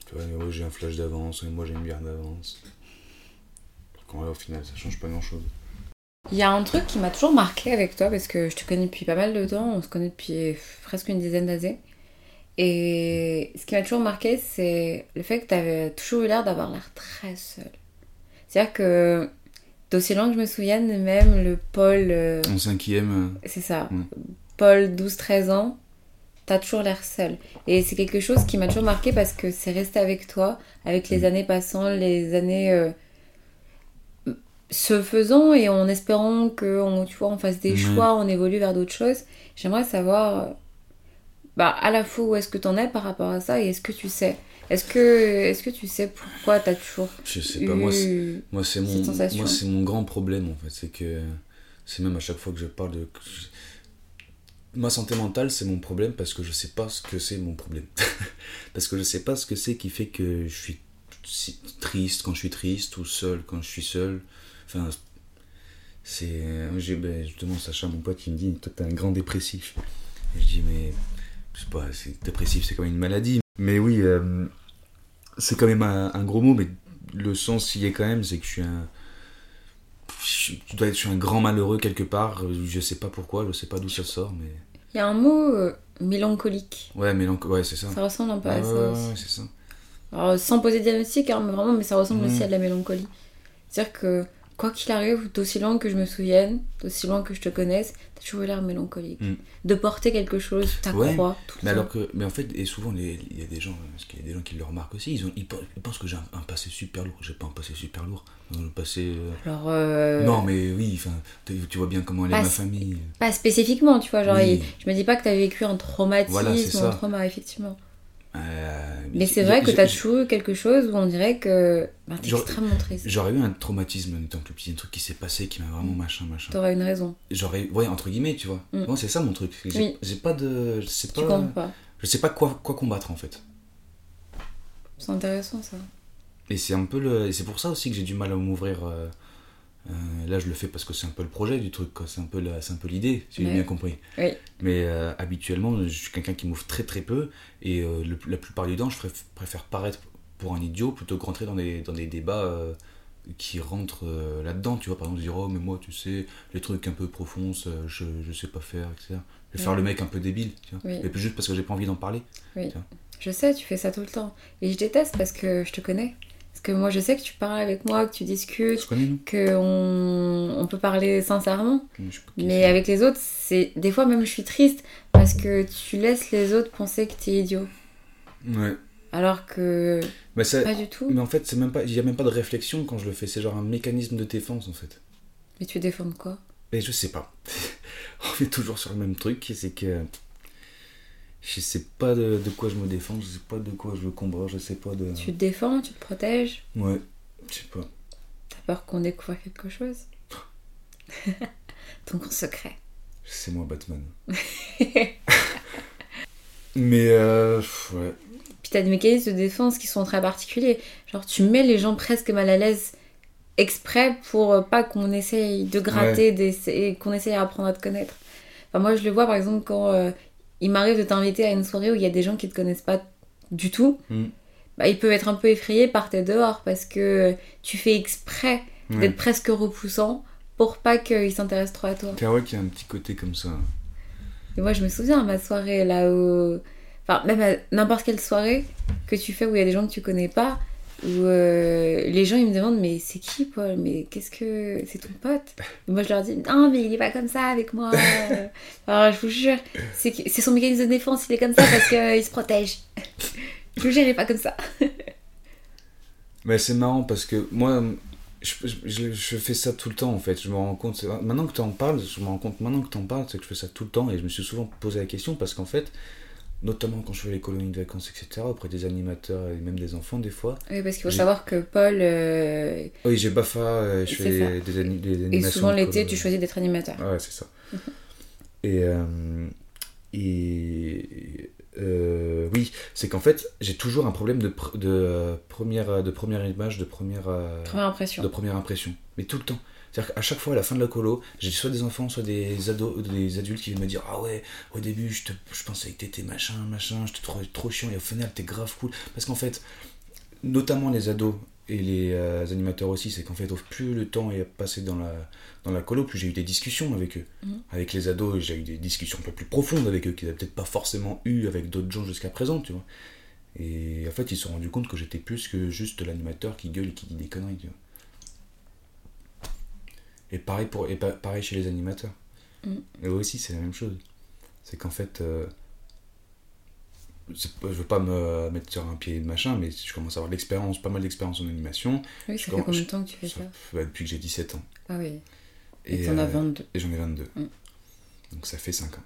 Speaker 2: Tu vois, ouais, j'ai un flash d'avance, et moi j'ai une bière d'avance. Vrai, au final, ça change pas grand chose.
Speaker 1: Il y a un truc qui m'a toujours marqué avec toi, parce que je te connais depuis pas mal de temps, on se connaît depuis presque une dizaine d'années. Et ce qui m'a toujours marqué, c'est le fait que tu avais toujours eu l'air d'avoir l'air très seul. C'est-à-dire que, d'aussi loin que je me souvienne, même le Paul. euh,
Speaker 2: En cinquième.
Speaker 1: c'est ça.
Speaker 2: Ouais.
Speaker 1: Paul, 12-13 ans, t'as toujours l'air seul. Et c'est quelque chose qui m'a toujours marqué parce que c'est resté avec toi, avec les
Speaker 2: Mm.
Speaker 1: années passant, les années euh, se faisant et en espérant tu vois, on fasse des
Speaker 2: Ouais.
Speaker 1: choix, on évolue vers d'autres choses. J'aimerais savoir bah, à la fois où est-ce que t'en es par rapport à ça et est-ce que tu sais? Est-ce que, est-ce que tu sais pourquoi t'as toujours
Speaker 2: Je sais
Speaker 1: eu
Speaker 2: pas, c'est- mon, moi c'est mon grand problème en fait, c'est que c'est même à chaque fois que je parle de ma santé mentale, c'est mon problème parce que je sais pas ce que c'est mon problème. parce que je sais pas ce que c'est qui fait que je suis triste quand je suis triste ou seul quand je suis seul. Enfin, c'est ben, justement Sacha mon pote qui me dit toi t'es un grand dépressif. Et je dis mais je sais pas, c'est dépressif, c'est quand même une maladie. Mais oui, euh, c'est quand même un, un gros mot, mais le sens y est quand même, c'est que je suis un. Je, tu dois être, je suis un grand malheureux quelque part, je sais pas pourquoi, je sais pas d'où ça sort, mais.
Speaker 1: Il y a un mot euh, mélancolique.
Speaker 2: Ouais, donc, ouais, c'est ça.
Speaker 1: Ça ressemble un peu à ça
Speaker 2: ouais,
Speaker 1: aussi.
Speaker 2: ouais, c'est ça.
Speaker 1: Alors, sans poser de diagnostic, hein, mais vraiment, mais ça ressemble
Speaker 2: Mm.
Speaker 1: aussi à de la mélancolie. C'est-à-dire que, quoi qu'il arrive, d'aussi loin que je me souvienne, d'aussi loin que je te connaisse, t'as toujours l'air mélancolique.
Speaker 2: Mm.
Speaker 1: De porter quelque chose, tu
Speaker 2: Ouais,
Speaker 1: crois tout le
Speaker 2: Mais
Speaker 1: temps.
Speaker 2: alors que, mais en fait, et souvent, il y a des gens, parce qu'il y a des gens qui le remarquent aussi, ils, ont, ils, pe- ils pensent que j'ai un, un passé super lourd. J'ai pas un passé super lourd. Un passé. euh,
Speaker 1: Alors, euh,
Speaker 2: Non, mais oui, tu vois bien comment elle est ma famille.
Speaker 1: pas spécifiquement, tu vois. Genre,
Speaker 2: Oui.
Speaker 1: il- je me dis pas que t'as vécu un traumatisme
Speaker 2: Voilà,
Speaker 1: ou un trauma, effectivement.
Speaker 2: Euh,
Speaker 1: Mais c'est vrai que t'as toujours eu quelque chose où on dirait que bah, t'es extrêmement triste.
Speaker 2: J'aurais eu un traumatisme en étant plus petit, un truc qui s'est passé qui m'a vraiment machin, machin.
Speaker 1: T'aurais une raison.
Speaker 2: J'aurais, ouais, entre guillemets, tu vois.
Speaker 1: Mm.
Speaker 2: Moi, c'est ça mon truc. que J'ai
Speaker 1: Oui.
Speaker 2: j'ai pas de. Je sais pas.
Speaker 1: pas.
Speaker 2: Je sais pas quoi, quoi combattre en fait.
Speaker 1: C'est intéressant, ça.
Speaker 2: Et c'est un peu le. Et c'est pour ça aussi que j'ai du mal à m'ouvrir. euh, là, je le fais parce que c'est un peu le projet du truc. C'est un peu, la- c'est un peu l'idée, si j'ai bien compris.
Speaker 1: Oui.
Speaker 2: Mais euh, habituellement, je suis quelqu'un qui m'ouvre très très peu. Et euh, le- la plupart du temps, je préf- préfère paraître pour un idiot plutôt que rentrer dans des, dans des débats euh, qui rentrent euh, là-dedans. Tu vois, par exemple, dire Oh, mais moi, tu sais, les trucs un peu profonds, ça, je, je sais pas faire, etc. Je vais faire le mec un peu débile, tu vois.
Speaker 1: Oui.
Speaker 2: Et puis juste parce que j'ai pas envie d'en parler.
Speaker 1: Je sais, tu fais ça tout le temps. Et je déteste parce que je te connais. Parce que moi, je sais que tu parles avec moi, que tu discutes, qu'on on peut parler sincèrement. Mais avec les autres, c'est des fois même je suis triste parce que tu laisses les autres penser que t'es idiot.
Speaker 2: Ouais.
Speaker 1: Alors que
Speaker 2: Mais ça,
Speaker 1: pas du tout.
Speaker 2: Mais en fait, c'est même pas, il y a même pas de réflexion quand je le fais. C'est genre un mécanisme de défense en fait.
Speaker 1: Mais tu défends quoi?
Speaker 2: Mais je sais pas. On est toujours sur le même truc, c'est que je sais pas de, de quoi je me défends, je sais pas de quoi je veux combattre, je sais pas de.
Speaker 1: Tu te défends, tu te protèges.
Speaker 2: Ouais, je sais pas.
Speaker 1: T'as peur qu'on découvre quelque chose? Ton grand secret.
Speaker 2: C'est moi Batman. Mais euh, ouais.
Speaker 1: Puis t'as des mécanismes de défense qui sont très particuliers. Genre tu mets les gens presque mal à l'aise exprès pour euh, pas qu'on essaye de gratter, et qu'on essaye d'apprendre à te connaître. Enfin, moi je le vois par exemple quand euh, il m'arrive de t'inviter à une soirée où il y a des gens qui te connaissent pas du tout.
Speaker 2: Mm.
Speaker 1: Bah, ils peuvent être un peu effrayés par tes dehors parce que tu fais exprès
Speaker 2: Ouais.
Speaker 1: d'être presque repoussant pour pas qu'ils s'intéressent trop à toi.
Speaker 2: C'est vrai qu'il y a un petit côté comme ça.
Speaker 1: Et moi, je me souviens à ma soirée là où. Enfin, même à n'importe quelle soirée que tu fais où il y a des gens que tu connais pas, où euh, les gens ils me demandent Mais c'est qui Paul? Mais qu'est-ce que. C'est ton pote? Et moi je leur dis Non, mais il est pas comme ça avec moi. Alors je vous jure, c'est son mécanisme de défense, il est comme ça parce qu'il se protège. je vous jure, il est pas comme ça.
Speaker 2: Mais c'est marrant parce que moi, je, je- je fais ça tout le temps en fait. Je me rends compte, maintenant que tu en parles, je me rends compte maintenant que tu en parles, c'est que je fais ça tout le temps et je me suis souvent posé la question parce qu'en fait, notamment quand je fais les colonies de vacances, etc., auprès des animateurs et même des enfants des fois.
Speaker 1: Oui, parce qu'il faut savoir que Paul. euh,
Speaker 2: Oui, j'ai Bafa, euh, je fais
Speaker 1: ça.
Speaker 2: des, ani- des
Speaker 1: et
Speaker 2: animations.
Speaker 1: souvent l'été, tu choisis d'être animateur.
Speaker 2: Ouais, c'est ça. et. euh, et euh, oui, c'est qu'en fait, j'ai toujours un problème de, pr- de, euh, première, de première image, de première. euh,
Speaker 1: Première impression.
Speaker 2: de première impression. Mais tout le temps. C'est-à-dire qu'à chaque fois, à la fin de la colo, j'ai soit des enfants, soit des ados, des adultes qui viennent me dire Ah ouais, au début, je, te, je pensais que t'étais machin, machin, je te trouvais trop chiant, et au final, t'es grave cool. Parce qu'en fait, notamment les ados et les euh, animateurs aussi, c'est qu'en fait, plus le temps est passé dans la, dans la colo, plus j'ai eu des discussions avec eux.
Speaker 1: Mhm.
Speaker 2: Avec les ados, j'ai eu des discussions un peu plus profondes avec eux, qu'ils n'avaient peut-être pas forcément eu avec d'autres gens jusqu'à présent, tu vois. Et en fait, ils se sont rendus compte que j'étais plus que juste l'animateur qui gueule et qui dit des conneries, tu vois. Et pareil, pour, et pa- pareil chez les animateurs.
Speaker 1: Mhm.
Speaker 2: Et eux aussi, c'est la même chose. C'est qu'en fait, euh, je veux pas me mettre sur un pied de machin, mais je commence à avoir l'expérience, pas mal d'expérience en animation.
Speaker 1: Oui,
Speaker 2: Je
Speaker 1: ça fait
Speaker 2: commence-
Speaker 1: combien de temps que tu fais ça
Speaker 2: bah, depuis que j'ai 17 ans.
Speaker 1: Ah oui.
Speaker 2: Et,
Speaker 1: Et t'en as
Speaker 2: euh,
Speaker 1: 22.
Speaker 2: et j'en ai 22.
Speaker 1: Mm.
Speaker 2: Donc ça fait 5 ans.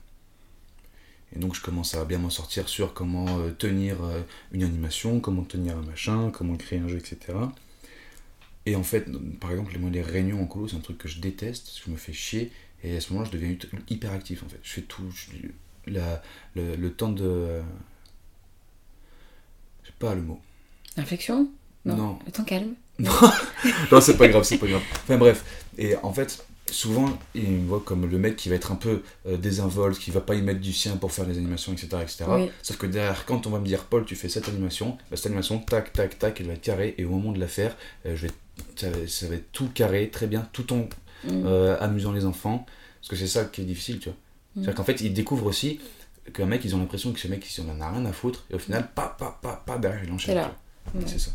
Speaker 2: Et donc je commence à bien m'en sortir sur comment euh, tenir euh, une animation, comment tenir un machin, comment créer un jeu, etc. Et en fait, par exemple, les réunions en colo, c'est un truc que je déteste, je me fais chier, et à ce moment-là, je deviens hyper- hyper actif en fait. Je fais tout, je- la, le, le temps de... sais pas le mot.
Speaker 1: Réflexion Non.
Speaker 2: Non.
Speaker 1: Calme.
Speaker 2: non, c'est pas grave, c'est pas grave. Enfin bref, et en fait, souvent, ils me voient comme le mec qui va être un peu euh, désinvolte, qui va pas y mettre du sien pour faire les animations, etc. etc.
Speaker 1: Oui.
Speaker 2: Sauf que derrière, quand on va me dire, Paul, tu fais cette animation, bah, cette animation, tac, tac, tac, elle va être carrée, et au moment de la faire, euh, je vais, ça, va- ça va être tout carré, très bien, tout en
Speaker 1: Mm.
Speaker 2: euh, amusant les enfants, parce que c'est ça qui est difficile, tu vois.
Speaker 1: Mm.
Speaker 2: C'est-à-dire qu'en fait, ils découvrent aussi qu'un mec, ils ont l'impression que ce mec, il en a rien à foutre, et au final, pas, pas, pas, pas, derrière, il enchaîne.
Speaker 1: C'est. Ouais.
Speaker 2: Ça.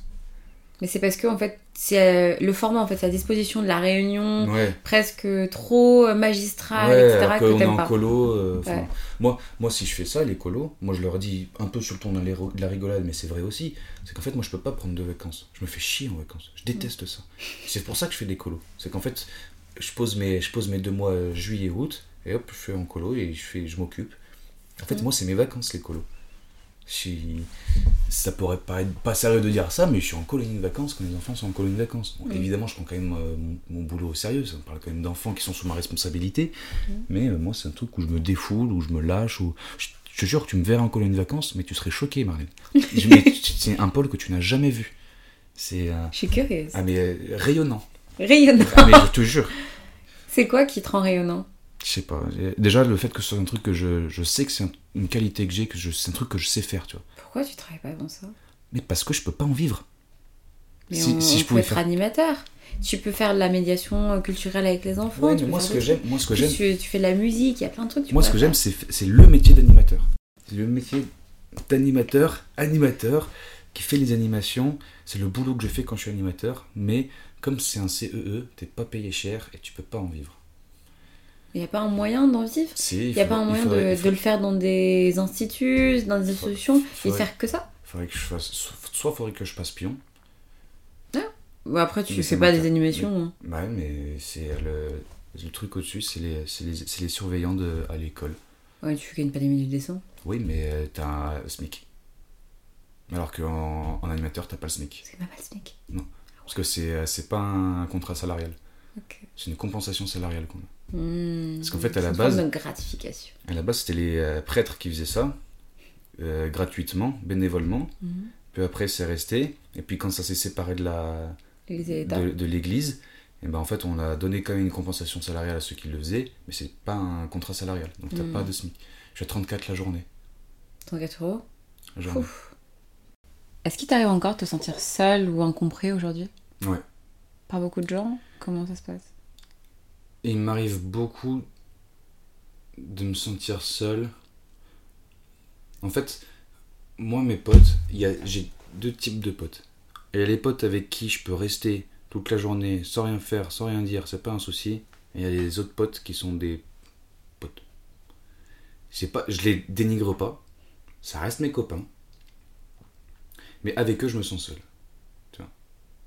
Speaker 1: Mais c'est parce que en fait, c'est euh, le format en fait, c'est à disposition de la réunion,
Speaker 2: Ouais.
Speaker 1: presque trop euh, magistral,
Speaker 2: Ouais,
Speaker 1: etc. que
Speaker 2: qu'on est
Speaker 1: t'aimes
Speaker 2: en
Speaker 1: pas.
Speaker 2: colo. euh,
Speaker 1: Ouais.
Speaker 2: moi, moi, si je fais ça, les colos, moi je leur dis un peu sur le ton de la de la rigolade, mais c'est vrai aussi, c'est qu'en fait, moi je peux pas prendre de vacances. Je me fais chier en vacances. Je déteste ça. C'est pour ça que je fais des colos. C'est qu'en fait, je pose mes, je pose mes deux mois juillet août, et hop, je fais en colo et je, fais, je m'occupe. En fait, moi, c'est mes vacances, les colos. Je suis- Ça pourrait paraître pas sérieux de dire ça, mais je suis en colonie de vacances quand les enfants sont en colonie de vacances. Bon,
Speaker 1: Mm.
Speaker 2: Évidemment, je prends quand même euh, mon, mon boulot au sérieux, ça me parle quand même d'enfants qui sont sous ma responsabilité. Mais euh, moi, c'est un truc où je me défoule, où je me lâche, où. Je, je te jure, tu me verrais en colonie de vacances, mais tu serais choqué, Marlène. C'est un pôle que tu n'as jamais vu. C'est. euh,
Speaker 1: Je suis curieuse.
Speaker 2: Ah, mais euh, rayonnant.
Speaker 1: Rayonnant.
Speaker 2: Ah, mais je te jure.
Speaker 1: C'est quoi qui te rend rayonnant?
Speaker 2: Je sais pas. Déjà, le fait que ce soit un truc que je, je sais que c'est un- une qualité que j'ai, que c'est un truc que je sais faire, tu vois.
Speaker 1: Pourquoi tu travailles pas avant ça?
Speaker 2: Mais parce que je peux pas en vivre.
Speaker 1: Mais
Speaker 2: Si-
Speaker 1: on,
Speaker 2: si
Speaker 1: on
Speaker 2: je
Speaker 1: peut
Speaker 2: pouvais
Speaker 1: être
Speaker 2: faire-
Speaker 1: animateur. Tu peux faire de la médiation euh, culturelle avec les enfants.
Speaker 2: Ouais, mais moi, ce que j'aime, moi, ce que j'aime,
Speaker 1: tu, tu fais de la musique, il y a plein de trucs. tu
Speaker 2: Moi, ce que j'aime, c'est c'est le métier d'animateur. C'est le métier d'animateur, animateur, qui fait les animations. C'est le boulot que je fais quand je suis animateur. Mais comme c'est un CEE, t'es pas payé cher et tu peux pas en vivre.
Speaker 1: Il n'y a pas un moyen d'en vivre
Speaker 2: C'est-
Speaker 1: Il n'y a pas un moyen
Speaker 2: faudrait-
Speaker 1: de, le faire dans des instituts, dans des institutions, et faire que ça
Speaker 2: faudrait que je fasse. Soit faudrait que je passe pion.
Speaker 1: Ou après, tu
Speaker 2: Mais
Speaker 1: fais pas des animations. hein.
Speaker 2: Bah ouais, mais c'est le, le truc au-dessus, c'est les, les, les surveillants de, à l'école.
Speaker 1: Ouais, tu gagnes pas des milliers de décents.
Speaker 2: Oui, mais euh, t'as un SMIC. Alors qu'en en animateur, t'as pas le SMIC.
Speaker 1: C'est pas mal, ce mec.
Speaker 2: Parce que c'est euh, c'est pas un contrat salarial. C'est une compensation salariale qu'on a.
Speaker 1: Hmm.
Speaker 2: Parce qu'en fait, à la
Speaker 1: une
Speaker 2: base-
Speaker 1: de gratification.
Speaker 2: À la base, c'était les euh, prêtres qui faisaient ça, euh, gratuitement, bénévolement.
Speaker 1: Mhm.
Speaker 2: Puis après, c'est resté. Et puis quand ça s'est séparé de la de, de l'église, et ben en fait, on a donné quand même une compensation salariale à ceux qui le faisaient, mais c'est pas un contrat salarial. Donc t'as
Speaker 1: Mm.
Speaker 2: pas de SMIC. Je suis à 34 la journée.
Speaker 1: 34 euros.
Speaker 2: La journée.
Speaker 1: Est-ce qu'il t'arrive encore de te sentir seul ou incompris aujourd'hui?
Speaker 2: Ouais.
Speaker 1: Par beaucoup de gens? Comment ça se passe?
Speaker 2: Il m'arrive beaucoup de me sentir seul. En fait, moi, mes potes, j'ai deux types de potes. Il y a les potes avec qui je peux rester toute la journée sans rien faire, sans rien dire, c'est pas un souci. Et il y a les autres potes qui sont des potes. C'est pas, je les dénigre pas, ça reste mes copains. Mais avec eux, je me sens seul. Tu vois.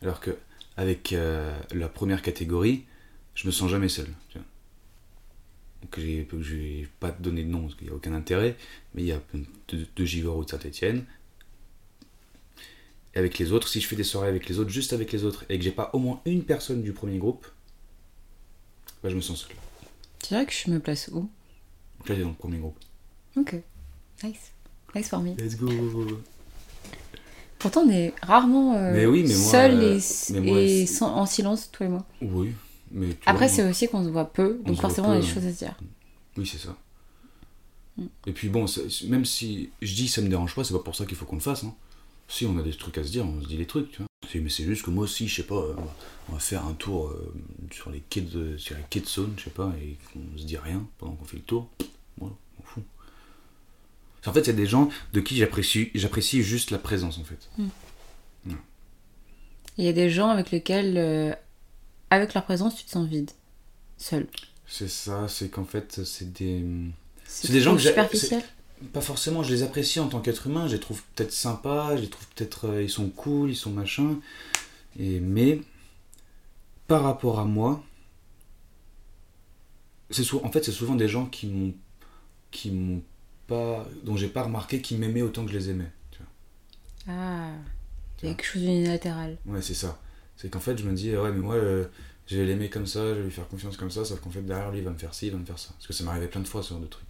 Speaker 2: Alors que avec euh, la première catégorie, je me sens jamais seul. Tu vois. Donc je vais pas te donner de nom parce qu'il n'y a aucun intérêt, mais il y a deux, deux Givors ou de Saint-Etienne. Et avec les autres, si je fais des soirées avec les autres, juste avec les autres, et que j'ai pas au moins une personne du premier groupe, bah, je me sens seul.
Speaker 1: Tu dirais que je me place où?
Speaker 2: Donc là, dans le premier groupe.
Speaker 1: Ok. Nice. Nice for me.
Speaker 2: Let's go
Speaker 1: Pourtant, on est rarement euh,
Speaker 2: Mais oui, mais moi,
Speaker 1: seuls
Speaker 2: euh,
Speaker 1: et,
Speaker 2: mais moi,
Speaker 1: et
Speaker 2: c'est-
Speaker 1: sans- en silence, toi et moi.
Speaker 2: Oui, mais tu
Speaker 1: Après, c'est aussi qu'on se voit peu,
Speaker 2: On
Speaker 1: donc
Speaker 2: voit
Speaker 1: forcément, on a des choses à se dire.
Speaker 2: Oui, c'est ça.
Speaker 1: Mm.
Speaker 2: Et puis bon, même si je dis ça me dérange pas, c'est pas pour ça qu'il faut qu'on le fasse. hein. Si on a des trucs à se dire, on se dit les trucs, tu vois. Mais c'est juste que moi aussi, je sais pas, euh, on va faire un tour euh, sur les quais de, sur les quais de Saône, je sais pas, et qu'on se dit rien pendant qu'on fait le tour. M'en fous. En fait, c'est des gens de qui j'apprécie, j'apprécie juste la présence, en fait.
Speaker 1: Il y a des gens avec lesquels, euh, avec leur présence, tu te sens vide. Seul.
Speaker 2: C'est ça, c'est qu'en fait, c'est des.
Speaker 1: C'est
Speaker 2: des gens que j'ai-
Speaker 1: superficiel.
Speaker 2: Pas forcément, je les apprécie en tant qu'être humain, je les trouve peut-être sympas, je les trouve peut-être. euh, ils sont cool, ils sont machin. Et, mais, par rapport à moi, c'est sou- en fait, c'est souvent des gens qui m'ont. qui m'ont pas. dont j'ai pas remarqué qu'ils m'aimaient autant que je les aimais. tu vois.
Speaker 1: Ah, il y a quelque chose d'unilatéral.
Speaker 2: Ouais, c'est ça. C'est qu'en fait, je me dis, ouais, mais moi, euh, je vais l'aimer comme ça, je vais lui faire confiance comme ça, sauf qu'en fait, derrière lui, il va me faire ci, il va me faire ça. Parce que ça arrivé plein de fois, ce genre de truc.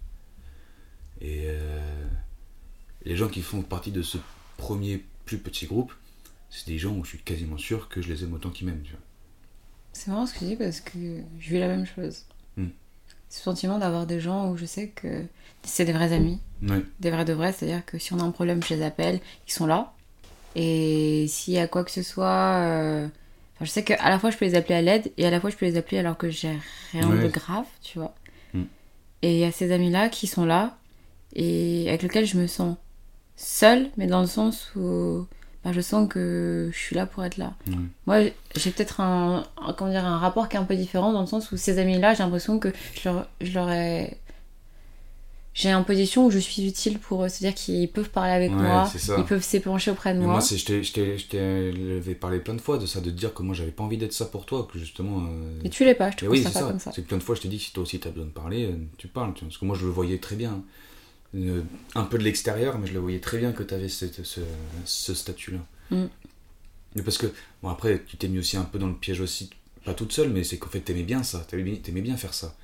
Speaker 2: Et euh, les gens qui font partie de ce premier plus petit groupe, c'est des gens où je suis quasiment sûr que je les aime autant qu'ils m'aiment, tu vois.
Speaker 1: C'est marrant ce que tu dis parce que je vis la même chose.
Speaker 2: Hmm.
Speaker 1: Ce sentiment d'avoir des gens où je sais que c'est des vrais amis, des vrais de vrais, c'est-à-dire que si on a un problème, je les appelle, ils sont là. Et s'il y a quoi que ce soit, euh, enfin, je sais qu'à la fois je peux les appeler à l'aide et à la fois je peux les appeler alors que j'ai rien
Speaker 2: Ouais.
Speaker 1: de grave, tu vois.
Speaker 2: Hmm.
Speaker 1: Et il y a ces amis-là qui sont là et avec lesquels je me sens seule, mais dans le sens où ben, je sens que je suis là pour être là. Moi, j'ai peut-être un, un- comment dire, un rapport qui est un peu différent dans le sens où ces amis-là, j'ai l'impression que je leur, je leur ai... J'ai une position où je suis utile pour eux. C'est-à-dire qu'ils peuvent parler avec
Speaker 2: Ouais,
Speaker 1: moi,
Speaker 2: ça.
Speaker 1: ils peuvent s'épancher auprès de moi.
Speaker 2: moi, je t'ai, t'avais parlé plein de fois de ça, de te dire que moi, j'avais pas envie d'être ça pour toi, que justement. euh,
Speaker 1: Et tu l'es pas, je te
Speaker 2: Et oui, c'est
Speaker 1: pas
Speaker 2: ça.
Speaker 1: comme ça.
Speaker 2: C'est que plein de fois, je t'ai dit, si toi aussi tu as besoin de parler, euh, tu parles. tu vois. Parce que moi, je le voyais très bien. Euh, un peu de l'extérieur, mais je le voyais très bien que tu avais ce, ce, statut-là.
Speaker 1: Mm.
Speaker 2: Mais parce que, bon, après, tu t'es mis aussi un peu dans le piège aussi, pas toute seule, mais c'est qu'en fait, t'aimais bien ça. T'aimais bien faire ça.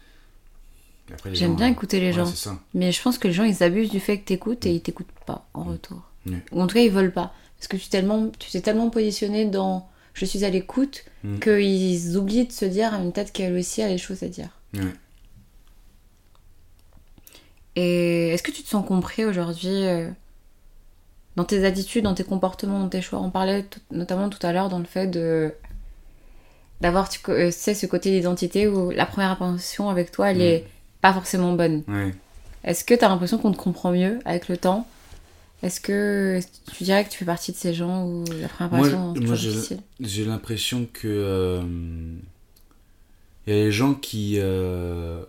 Speaker 2: Les
Speaker 1: J'aime bien écouter les
Speaker 2: ouais,
Speaker 1: gens. Mais je pense que les gens, ils abusent du fait que t'écoutes et ils t'écoutent pas en retour.
Speaker 2: Ouais.
Speaker 1: Ou en tout cas, ils veulent pas. Parce que tu t'es tellement, tu t'es tellement positionné dans je suis à l'écoute
Speaker 2: Mm.
Speaker 1: qu'ils oublient de se dire, ah, mais peut-être qu'elle aussi a des choses à dire. Et est-ce que tu te sens compris aujourd'hui euh, dans tes attitudes, dans tes comportements, dans tes choix? On parlait tout- notamment tout à l'heure dans le fait de d'avoir tu euh, sais, ce côté d'identité où la première impression avec toi, elle
Speaker 2: Mm.
Speaker 1: est pas forcément bonne.
Speaker 2: Ouais.
Speaker 1: Est-ce que tu as l'impression qu'on te comprend mieux avec le temps? Est-ce que tu dirais que tu fais partie de ces gens où la première
Speaker 2: Moi,
Speaker 1: est
Speaker 2: J'ai l'impression que. euh, Il y a des gens qui. euh,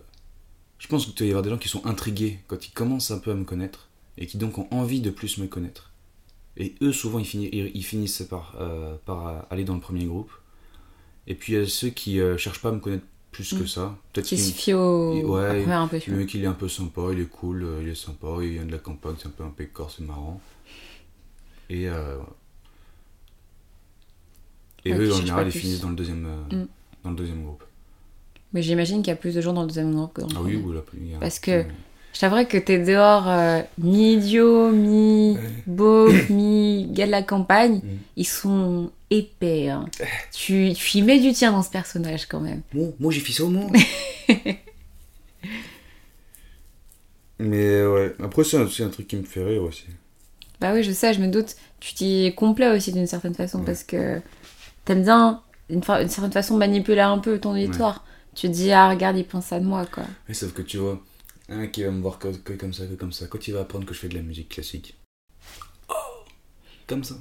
Speaker 2: je pense qu'il doit y avoir des gens qui sont intrigués quand ils commencent un peu à me connaître et qui donc ont envie de plus me connaître. Et eux, souvent, ils, finissent, ils ils finissent par, euh, par aller dans le premier groupe. Et puis il y a ceux qui euh, cherchent pas à me connaître plus que
Speaker 1: Mm.
Speaker 2: ça. Peut-être
Speaker 1: Qui
Speaker 2: qu'ils-
Speaker 1: se fie au...
Speaker 2: Ouais, le mec il est un peu sympa, il est cool, euh, il est sympa, il vient de la campagne, c'est un peu un pécor, c'est marrant. Et, euh, et
Speaker 1: Ouais,
Speaker 2: eux en général ils
Speaker 1: plus.
Speaker 2: finissent dans le deuxième, euh,
Speaker 1: Mm.
Speaker 2: dans le deuxième groupe.
Speaker 1: Mais j'imagine qu'il y a plus de gens dans le deuxième groupe que dans le
Speaker 2: Ah oui,
Speaker 1: premier.
Speaker 2: ou là, il y a-
Speaker 1: Parce que-. Je t'avouerais que t'es dehors euh, mi-idiot, mi-beau, mi-gars de la campagne.
Speaker 2: Mm.
Speaker 1: Ils sont épais. hein. Tu, tu y mets du tien dans ce personnage quand même.
Speaker 2: Moi, moi j'ai fait ça au moins. Mais ouais, après c'est un, c'est un truc qui me fait rire aussi.
Speaker 1: Bah oui, je sais, je me doute. Tu t'y complais aussi d'une certaine façon parce que t'aimes bien, d'une fa- d'une certaine façon, manipuler un peu ton auditoire. Tu te dis, ah regarde, il pense à de moi quoi.
Speaker 2: Mais sauf que tu vois, un qui va me voir que, que comme ça, que comme ça, quand il va apprendre que je fais de la musique classique. Oh Comme ça.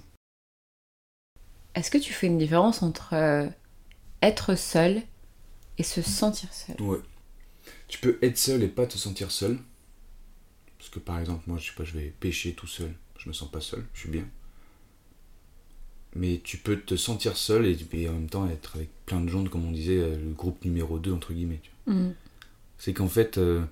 Speaker 1: Est-ce que tu fais une différence entre euh, être seul et se sentir seul?
Speaker 2: Ouais. Tu peux être seul et pas te sentir seul. Parce que par exemple, moi, je sais pas, je vais pêcher tout seul. Je me sens pas seul, je suis bien. Mais tu peux te sentir seul et, et en même temps être avec plein de gens, comme on disait, euh, le groupe numéro 2, entre guillemets. tu vois.
Speaker 1: Mm.
Speaker 2: C'est qu'en fait, euh,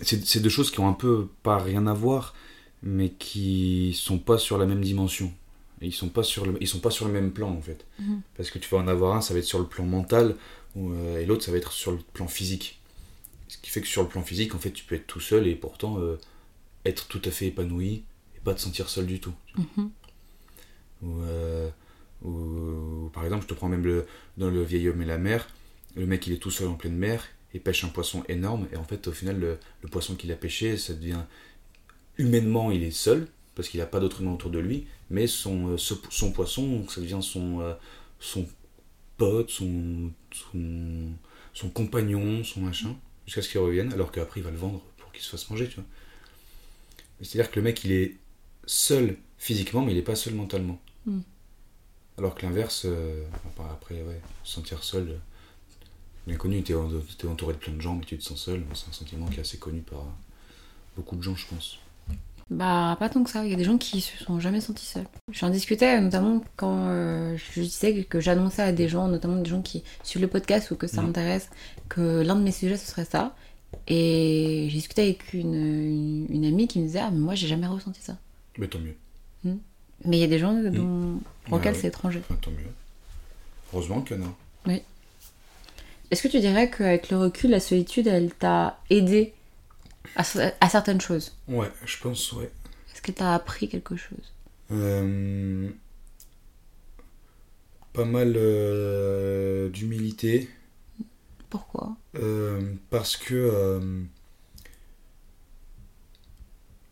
Speaker 2: c'est deux choses qui ont un peu pas rien à voir, mais qui sont pas sur la même dimension. Et ils sont pas sur le, ils sont pas sur le même plan en fait.
Speaker 1: Mhm.
Speaker 2: Parce que tu vas en avoir un, ça va être sur le plan mental, ou, euh, et l'autre, ça va être sur le plan physique. Ce qui fait que sur le plan physique, en fait, tu peux être tout seul et pourtant euh, être tout à fait épanoui et pas te sentir seul du tout.
Speaker 1: Mhm.
Speaker 2: Ou, euh, ou- ou, par exemple, je te prends même le, dans le vieil homme et la mer, le mec il est tout seul en pleine mer et pêche un poisson énorme, et en fait, au final, le, le poisson qu'il a pêché, ça devient. Humainement, il est seul, parce qu'il n'a pas d'autre humain autour de lui, mais son, euh, ce- son poisson, ça devient son, euh, son pote, son, son, son compagnon, son machin, jusqu'à ce qu'il revienne, alors qu'après il va le vendre pour qu'il se fasse manger, tu vois. C'est-à-dire que le mec, il est seul physiquement, mais il n'est pas seul mentalement.
Speaker 1: Mm.
Speaker 2: Alors que l'inverse, euh, après, ouais, se sentir seul, bien connu, tu es, entouré de plein de gens, mais tu te sens seul, c'est un sentiment qui est assez connu par beaucoup de gens, je pense.
Speaker 1: Bah, pas tant que ça. Il y a des gens qui se sont jamais sentis seuls. J'en discutais notamment quand euh, je disais que j'annonçais à des gens, notamment des gens qui suivent le podcast ou que ça
Speaker 2: Mhm.
Speaker 1: m'intéresse, que l'un de mes sujets ce serait ça. Et j'ai discuté avec une, une, une amie qui me disait Ah, mais moi j'ai jamais ressenti ça.
Speaker 2: Mais tant mieux.
Speaker 1: Mais il y a des gens dont, pour
Speaker 2: Ouais,
Speaker 1: lesquels
Speaker 2: ouais.
Speaker 1: c'est étranger.
Speaker 2: Enfin, tant mieux. Heureusement qu'il y en a.
Speaker 1: Est-ce que tu dirais qu'avec le recul, la solitude, elle t'a aidé à, à certaines choses?
Speaker 2: Ouais, je pense, ouais.
Speaker 1: Est-ce qu'elle t'a appris quelque chose?
Speaker 2: Euh, pas mal euh, d'humilité.
Speaker 1: Pourquoi?
Speaker 2: Euh, parce que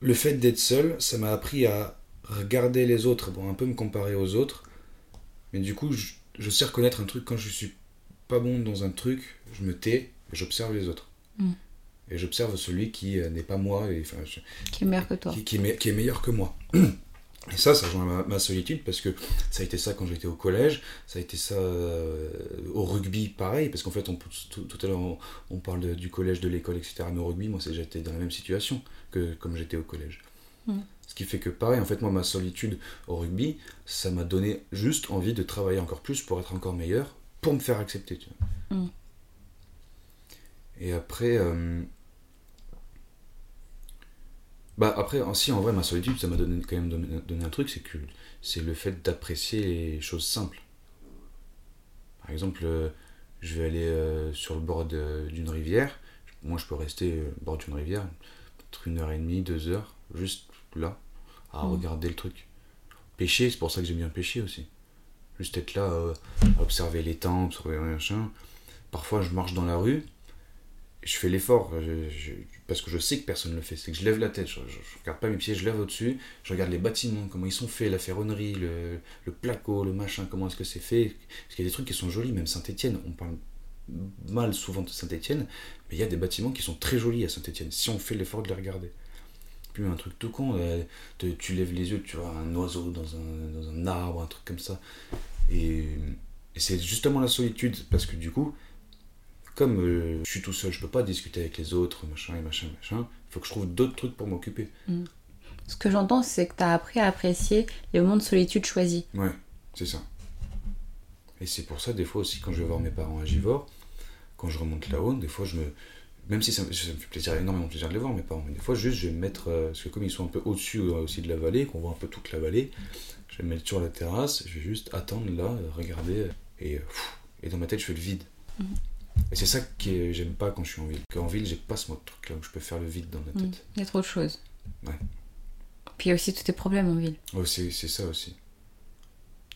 Speaker 2: le fait d'être seul, ça m'a appris à regarder les autres, bon, un peu me comparer aux autres. Mais du coup, je, je sais reconnaître un truc quand je suis pas bon dans un truc, je me tais et j'observe les autres.
Speaker 1: Mm.
Speaker 2: Et j'observe celui qui euh, n'est pas moi et enfin, je-
Speaker 1: Qui est meilleur que toi
Speaker 2: qui, qui est, me- qui est meilleur que moi. Et ça, ça rejoint ma, ma solitude parce que ça a été ça quand j'étais au collège, ça a été ça euh, au rugby, pareil, parce qu'en fait, on, tout, tout à l'heure, on, on parle de- du collège, de l'école, etc. Mais au rugby, moi, c'est- j'étais dans la même situation que comme j'étais au collège.
Speaker 1: Mm.
Speaker 2: Ce qui fait que, pareil, en fait, moi, ma solitude au rugby, ça m'a donné juste envie de travailler encore plus pour être encore meilleur, pour me faire accepter. Tu vois.
Speaker 1: Mm.
Speaker 2: Et après. euh, bah après, si en vrai ma solitude, ça m'a donné, quand même donné, un truc, c'est que c'est le fait d'apprécier les choses simples. Par exemple, euh, je vais aller euh, sur le bord d'une rivière, moi je peux rester euh, au bord d'une rivière, peut-être une heure et demie, deux heures, juste là, à
Speaker 1: Mm.
Speaker 2: regarder le truc. Pêcher, c'est pour ça que j'aime bien pêcher aussi. Juste être là, euh, à observer les temps, observer les machins. Parfois je marche dans la rue, je fais l'effort, parce que je sais que personne ne le fait. C'est que je lève la tête, je, je- regarde pas mes pieds, je lève au-dessus, je regarde les bâtiments, comment ils sont faits, la ferronnerie, le, le placo, le machin, comment est-ce que c'est fait. Parce qu'il y a des trucs qui sont jolis, même Saint-Etienne, on parle mal souvent de Saint-Etienne, mais il y a des bâtiments qui sont très jolis à Saint-Etienne, si on fait l'effort de les regarder. Puis un truc tout con, euh, tu lèves les yeux, tu vois un oiseau dans un arbre, un truc comme ça. Et, et c'est justement la solitude, parce que du coup, comme euh, je suis tout seul, je peux pas discuter avec les autres, machin et machin, machin, il faut que je trouve d'autres trucs pour m'occuper.
Speaker 1: Ce que j'entends, c'est que t'as appris à apprécier les moments de solitude choisis.
Speaker 2: Ouais, c'est ça. Et c'est pour ça, des fois aussi, quand je vais voir mes parents à Givors, quand je remonte là-haut, des fois, je me. Même si ça, me- ça me fait plaisir, énormément plaisir de les voir, mes parents, mais des fois, juste, je vais me mettre. euh, parce que comme ils sont un peu au-dessus euh, aussi de la vallée, qu'on voit un peu toute la vallée, je vais me mettre sur la terrasse, je vais juste attendre là, euh, regarder, et, pff, et dans ma tête, je fais le vide.
Speaker 1: Mhm.
Speaker 2: Et c'est ça que j'aime pas quand je suis en ville. Qu'en ville, j'ai pas ce mode truc là où je peux faire le vide dans ma
Speaker 1: Mm.
Speaker 2: tête.
Speaker 1: Il y a trop de choses.
Speaker 2: Ouais.
Speaker 1: Puis il y a aussi tous tes problèmes en ville.
Speaker 2: C'est c'est ça aussi.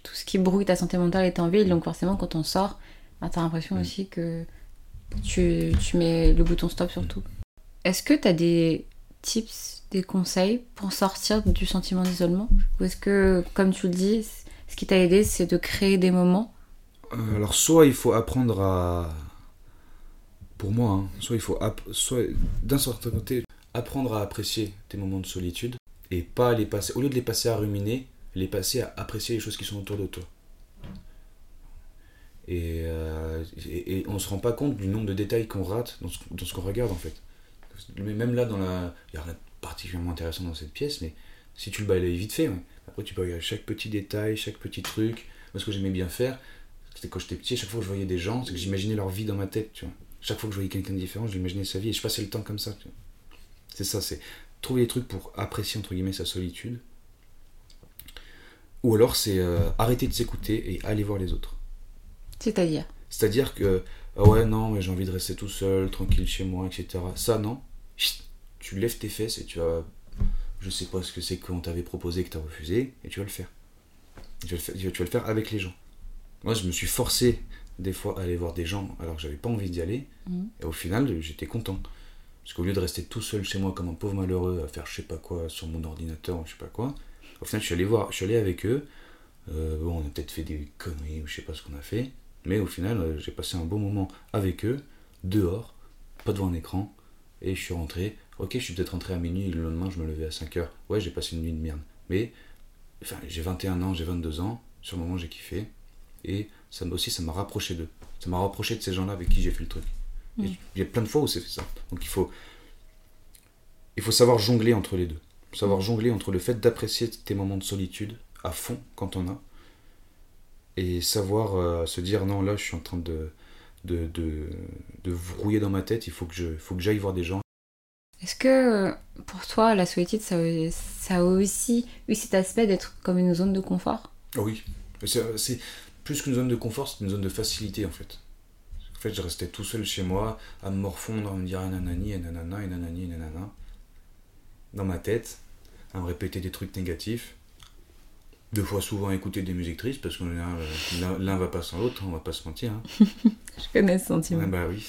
Speaker 1: Tout ce qui brouille ta santé mentale est en ville, donc forcément quand on sort, bah, t'as l'impression
Speaker 2: Mm.
Speaker 1: aussi que tu, tu mets le bouton stop sur tout. Est-ce que t'as des tips, des conseils pour sortir du sentiment d'isolement? Ou est-ce que, comme tu le dis, ce qui t'a aidé, c'est de créer des moments?
Speaker 2: Euh, alors, soit il faut apprendre à. Pour moi, hein, soit il faut. Soit, d'un certain côté, apprendre à apprécier tes moments de solitude et pas les passer. Au lieu de les passer à ruminer, les passer à apprécier les choses qui sont autour de toi. Et, euh, et, on se rend pas compte du nombre de détails qu'on rate dans ce, qu'on regarde en fait. Mais même là, dans la. Il n'y a rien de particulièrement intéressant dans cette pièce, mais si tu le balayes vite fait, après tu peux regarder chaque petit détail, chaque petit truc. Moi, ce que j'aimais bien faire, c'était quand j'étais petit, chaque fois que je voyais des gens, c'est que j'imaginais leur vie dans ma tête, tu vois. Chaque fois que je voyais quelqu'un de différent, j'imaginais sa vie et je passais le temps comme ça. C'est ça, c'est trouver des trucs pour apprécier entre guillemets sa solitude. Ou alors c'est euh, arrêter de s'écouter et aller voir les autres.
Speaker 1: C'est-à-dire
Speaker 2: C'est-à-dire que, ah ouais, non, mais j'ai envie de rester tout seul, tranquille chez moi, etc. Ça, non. Chut, Tu lèves tes fesses et tu vas. Je sais pas ce que c'est qu'on t'avait proposé que t'as refusé, et tu vas le faire. Tu vas le faire, tu vas le faire avec les gens. Moi, je me suis forcé des fois à aller voir des gens alors que j'avais pas envie d'y aller,
Speaker 1: Mhm.
Speaker 2: et au final, j'étais content. Parce qu'au lieu de rester tout seul chez moi comme un pauvre malheureux à faire je sais pas quoi sur mon ordinateur ou je sais pas quoi, au final je suis allé voir, je suis allé avec eux. Euh, bon, on a peut-être fait des conneries ou je sais pas ce qu'on a fait, mais au final euh, j'ai passé un bon moment avec eux, dehors, pas devant un écran, et je suis rentré. Ok, je suis peut-être rentré à minuit, le lendemain je me levais à 5h. Ouais, j'ai passé une nuit de merde. Mais enfin, j'ai 21 ans, j'ai 22 ans, sur le moment j'ai kiffé, et ça m'a aussi ça m'a rapproché d'eux. Ça m'a rapproché de ces gens-là avec qui j'ai fait le truc.
Speaker 1: Mm.
Speaker 2: Il y a plein de fois où c'est fait ça. Donc il faut, il faut savoir jongler entre les deux. Savoir jongler entre le fait d'apprécier tes moments de solitude à fond quand on a, et savoir euh, se dire non là je suis en train de de, de, de brouiller dans ma tête, il faut que je faut que j'aille voir des gens.
Speaker 1: Est-ce que euh, pour toi, la solitude, ça, ça a aussi eu cet aspect d'être comme une zone de confort?
Speaker 2: Oui, c'est plus qu'une zone de confort, c'est une zone de facilité en fait. En fait, je restais tout seul chez moi à me morfondre, à me dire nanani, nanana, nanani, nanana, dans ma tête, à me répéter des trucs négatifs. Deux fois souvent écouter des musiques tristes parce que l'un l'un va pas sans l'autre, on va pas se mentir. hein.
Speaker 1: Je connais ce sentiment.
Speaker 2: Ouais, bah oui.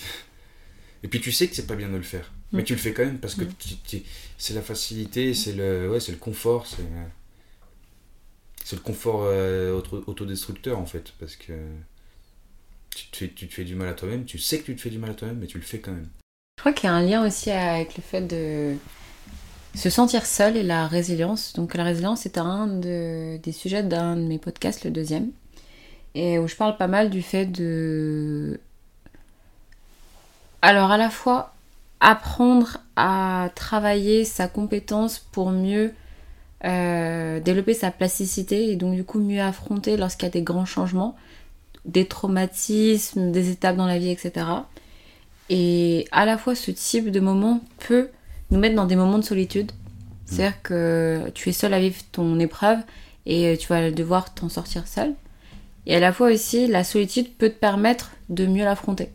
Speaker 2: Et puis tu sais que c'est pas bien de le faire, mais
Speaker 1: Mm.
Speaker 2: tu le fais quand même parce que
Speaker 1: Mm.
Speaker 2: c'est la facilité, c'est le, ouais, c'est le confort, c'est, c'est le confort euh, auto- autodestructeur en fait, parce que tu te, fais, tu te fais du mal à toi-même, tu sais que tu te fais du mal à toi-même, mais tu le fais quand même.
Speaker 1: Je crois qu'il y a un lien aussi avec le fait de se sentir seul et la résilience. Donc la résilience est un de- des sujets d'un de mes podcasts, le deuxième, et où je parle pas mal du fait de... Alors à la fois apprendre à travailler sa compétence pour mieux euh, développer sa plasticité et donc du coup mieux affronter lorsqu'il y a des grands changements, des traumatismes, des étapes dans la vie, etc. Et à la fois, ce type de moment peut nous mettre dans des moments de solitude. C'est-à-dire que tu es seul à vivre ton épreuve et tu vas devoir t'en sortir seul. Et à la fois aussi, la solitude peut te permettre de mieux l'affronter.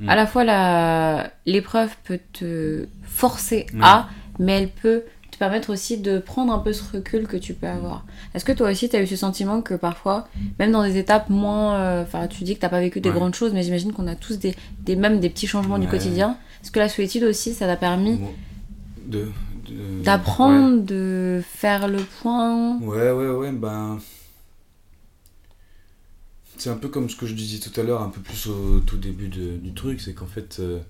Speaker 2: Mm.
Speaker 1: À la fois, la- l'épreuve peut te forcer à, mais elle peut te permettre aussi de prendre un peu ce recul que tu peux avoir. Est-ce que toi aussi, tu as eu ce sentiment que parfois, même dans des étapes moins... euh, Enfin, tu dis que t'as pas vécu des
Speaker 2: Ouais.
Speaker 1: grandes choses, mais j'imagine qu'on a tous des, des, même des petits changements du quotidien. Est-ce que la solitude aussi, ça t'a permis
Speaker 2: De,
Speaker 1: d'apprendre, de faire le point
Speaker 2: Ouais, ouais, ouais, ben. C'est un peu comme ce que je disais tout à l'heure, un peu plus au tout début de- du truc, c'est qu'en fait, euh,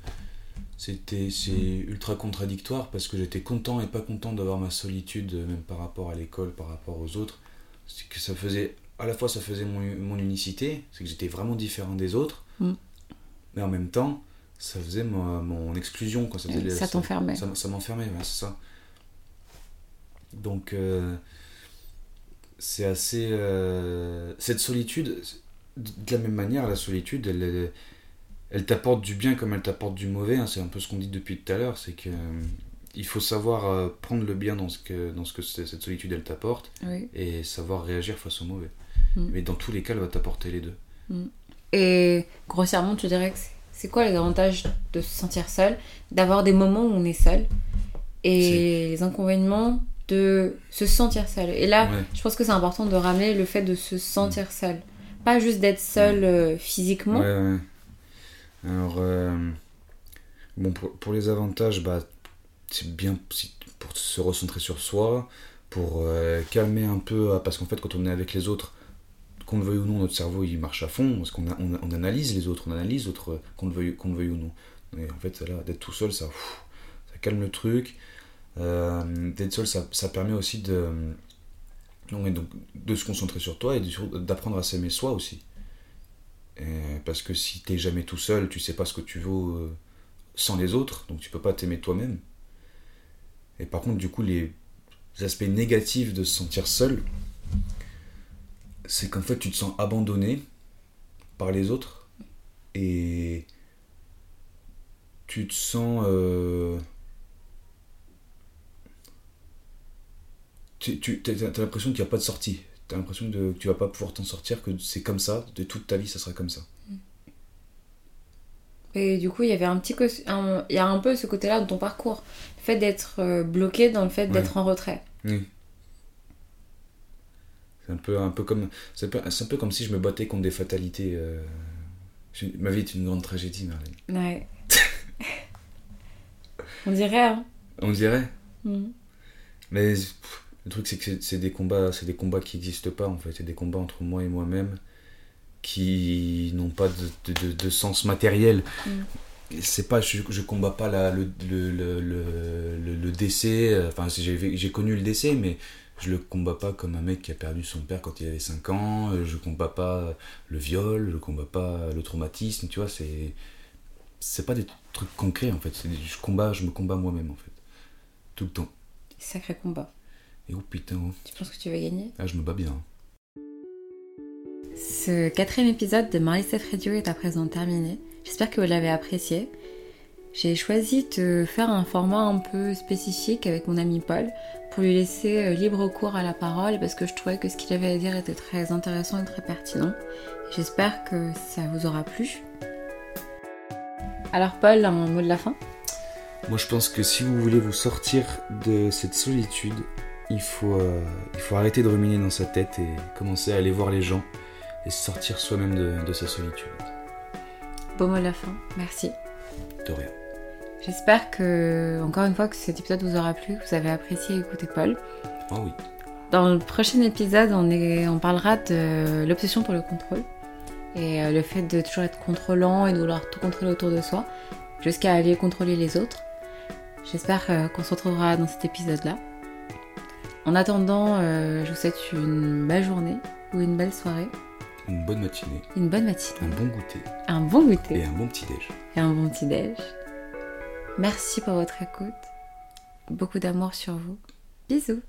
Speaker 2: c'était c'est ultra contradictoire parce que j'étais content et pas content d'avoir ma solitude, euh, même par rapport à l'école, par rapport aux autres. C'est que ça faisait, à la fois, ça faisait mon, mon unicité, c'est que j'étais vraiment différent des autres,
Speaker 1: Mm.
Speaker 2: mais en même temps, ça faisait ma- mon exclusion, quoi. Ça, faisait-
Speaker 1: Ça t'enfermait.
Speaker 2: ça, ça m'enfermait, ouais, c'est ça. Donc, euh, c'est assez. euh, cette solitude, de la même manière, la solitude, elle, elle, elle t'apporte du bien comme elle t'apporte du mauvais. hein. c'est un peu ce qu'on dit depuis tout à l'heure c'est que. euh, il faut savoir prendre le bien dans ce que, dans ce que cette solitude elle t'apporte
Speaker 1: Oui.
Speaker 2: et savoir réagir face au mauvais.
Speaker 1: Mm.
Speaker 2: Mais dans tous les cas, elle va t'apporter les deux.
Speaker 1: Et grossièrement, tu dirais que c'est- quoi les avantages de se sentir seul, d'avoir des moments où on est seul, et les inconvénients de se sentir seul. Et là,
Speaker 2: Ouais.
Speaker 1: je pense que c'est important de ramener le fait de se sentir seul. Pas juste d'être seul euh, physiquement.
Speaker 2: Ouais, ouais. Alors, euh, bon, pour, pour les avantages, bah, c'est bien pour se recentrer sur soi, pour euh, calmer un peu, euh, parce qu'en fait, quand on est avec les autres, qu'on le veuille ou non, notre cerveau il marche à fond, parce qu'on analyse les autres, on analyse l'autre, euh, qu'on le, veuille, ou non. Et en fait, là, d'être tout seul, ça, calme le truc. Euh, d'être seul, ça, permet aussi de, donc, de se concentrer sur toi et d'apprendre à s'aimer soi aussi. Parce que si t'es jamais tout seul, tu sais pas ce que tu vaux euh, sans les autres, donc tu peux pas t'aimer toi-même. Et par contre, du coup, les aspects négatifs de se sentir seul, c'est qu'en fait, tu te sens abandonné par les autres et tu te sens. euh, tu, tu as, l'impression qu'il n'y a pas de sortie. Tu as l'impression de- que tu vas pas pouvoir t'en sortir, que c'est comme ça, de toute ta vie, ça sera comme ça.
Speaker 1: Et du coup, il y avait un petit il y a un peu ce côté-là de ton parcours, le fait d'être euh, bloqué dans le fait
Speaker 2: Ouais.
Speaker 1: d'être en retrait.
Speaker 2: Oui. C'est un peu, un peu comme, c'est un peu, c'est un peu comme si je me battais contre des fatalités. euh. Je- Ma vie est une grande tragédie, Marlène.
Speaker 1: Ouais. On dirait, hein
Speaker 2: On dirait.
Speaker 1: Mm.
Speaker 2: Mais pff, le truc, c'est que c'est- des combats, c'est des combats qui n'existent pas en fait. C'est des combats entre moi et moi-même qui n'ont pas de, de- de- de sens matériel.
Speaker 1: Mm.
Speaker 2: C'est pas, je, je combats pas la- le, le, le, le, décès. euh, Enfin, j'ai j'ai connu le décès, mais je le combats pas comme un mec qui a perdu son père quand il avait 5 ans. euh, Je combats pas le viol, je combats pas le traumatisme. Tu vois, c'est c'est pas des trucs concrets en fait. Je combats, je me combats moi-même en fait, tout le temps.
Speaker 1: Sacré combat.
Speaker 2: Et oh putain, oh.
Speaker 1: Tu penses que tu vas gagner?
Speaker 2: Ah, je me bats bien.
Speaker 1: Ce quatrième épisode de Steph Radio est à présent terminé. J'espère que vous l'avez apprécié. J'ai choisi de faire un format un peu spécifique avec mon ami Paul pour lui laisser euh, libre cours à la parole parce que je trouvais que ce qu'il avait à dire était très intéressant et très pertinent. J'espère que ça vous aura plu. Alors Paul, un mot de la fin?
Speaker 2: Moi, je pense que si vous voulez vous sortir de cette solitude, il faut, euh, il faut arrêter de ruminer dans sa tête et commencer à aller voir les gens et sortir soi-même de, de sa solitude.
Speaker 1: Beau mot de la fin, merci.
Speaker 2: De rien.
Speaker 1: J'espère que, encore une fois, que cet épisode vous aura plu, que vous avez apprécié écouter Paul.
Speaker 2: Ah oui.
Speaker 1: Dans le prochain épisode, on, est, on parlera de l'obsession pour le contrôle et euh, le fait de toujours être contrôlant et de vouloir tout contrôler autour de soi jusqu'à aller contrôler les autres. J'espère euh, qu'on se retrouvera dans cet épisode-là. En attendant, euh, je vous souhaite une belle journée ou une belle soirée,
Speaker 2: Une bonne matinée,
Speaker 1: une bonne matinée,
Speaker 2: un bon goûter
Speaker 1: un bon
Speaker 2: et
Speaker 1: goûter
Speaker 2: un bon petit-déj.
Speaker 1: et un bon petit déj. Merci pour votre écoute. Beaucoup d'amour sur vous. Bisous.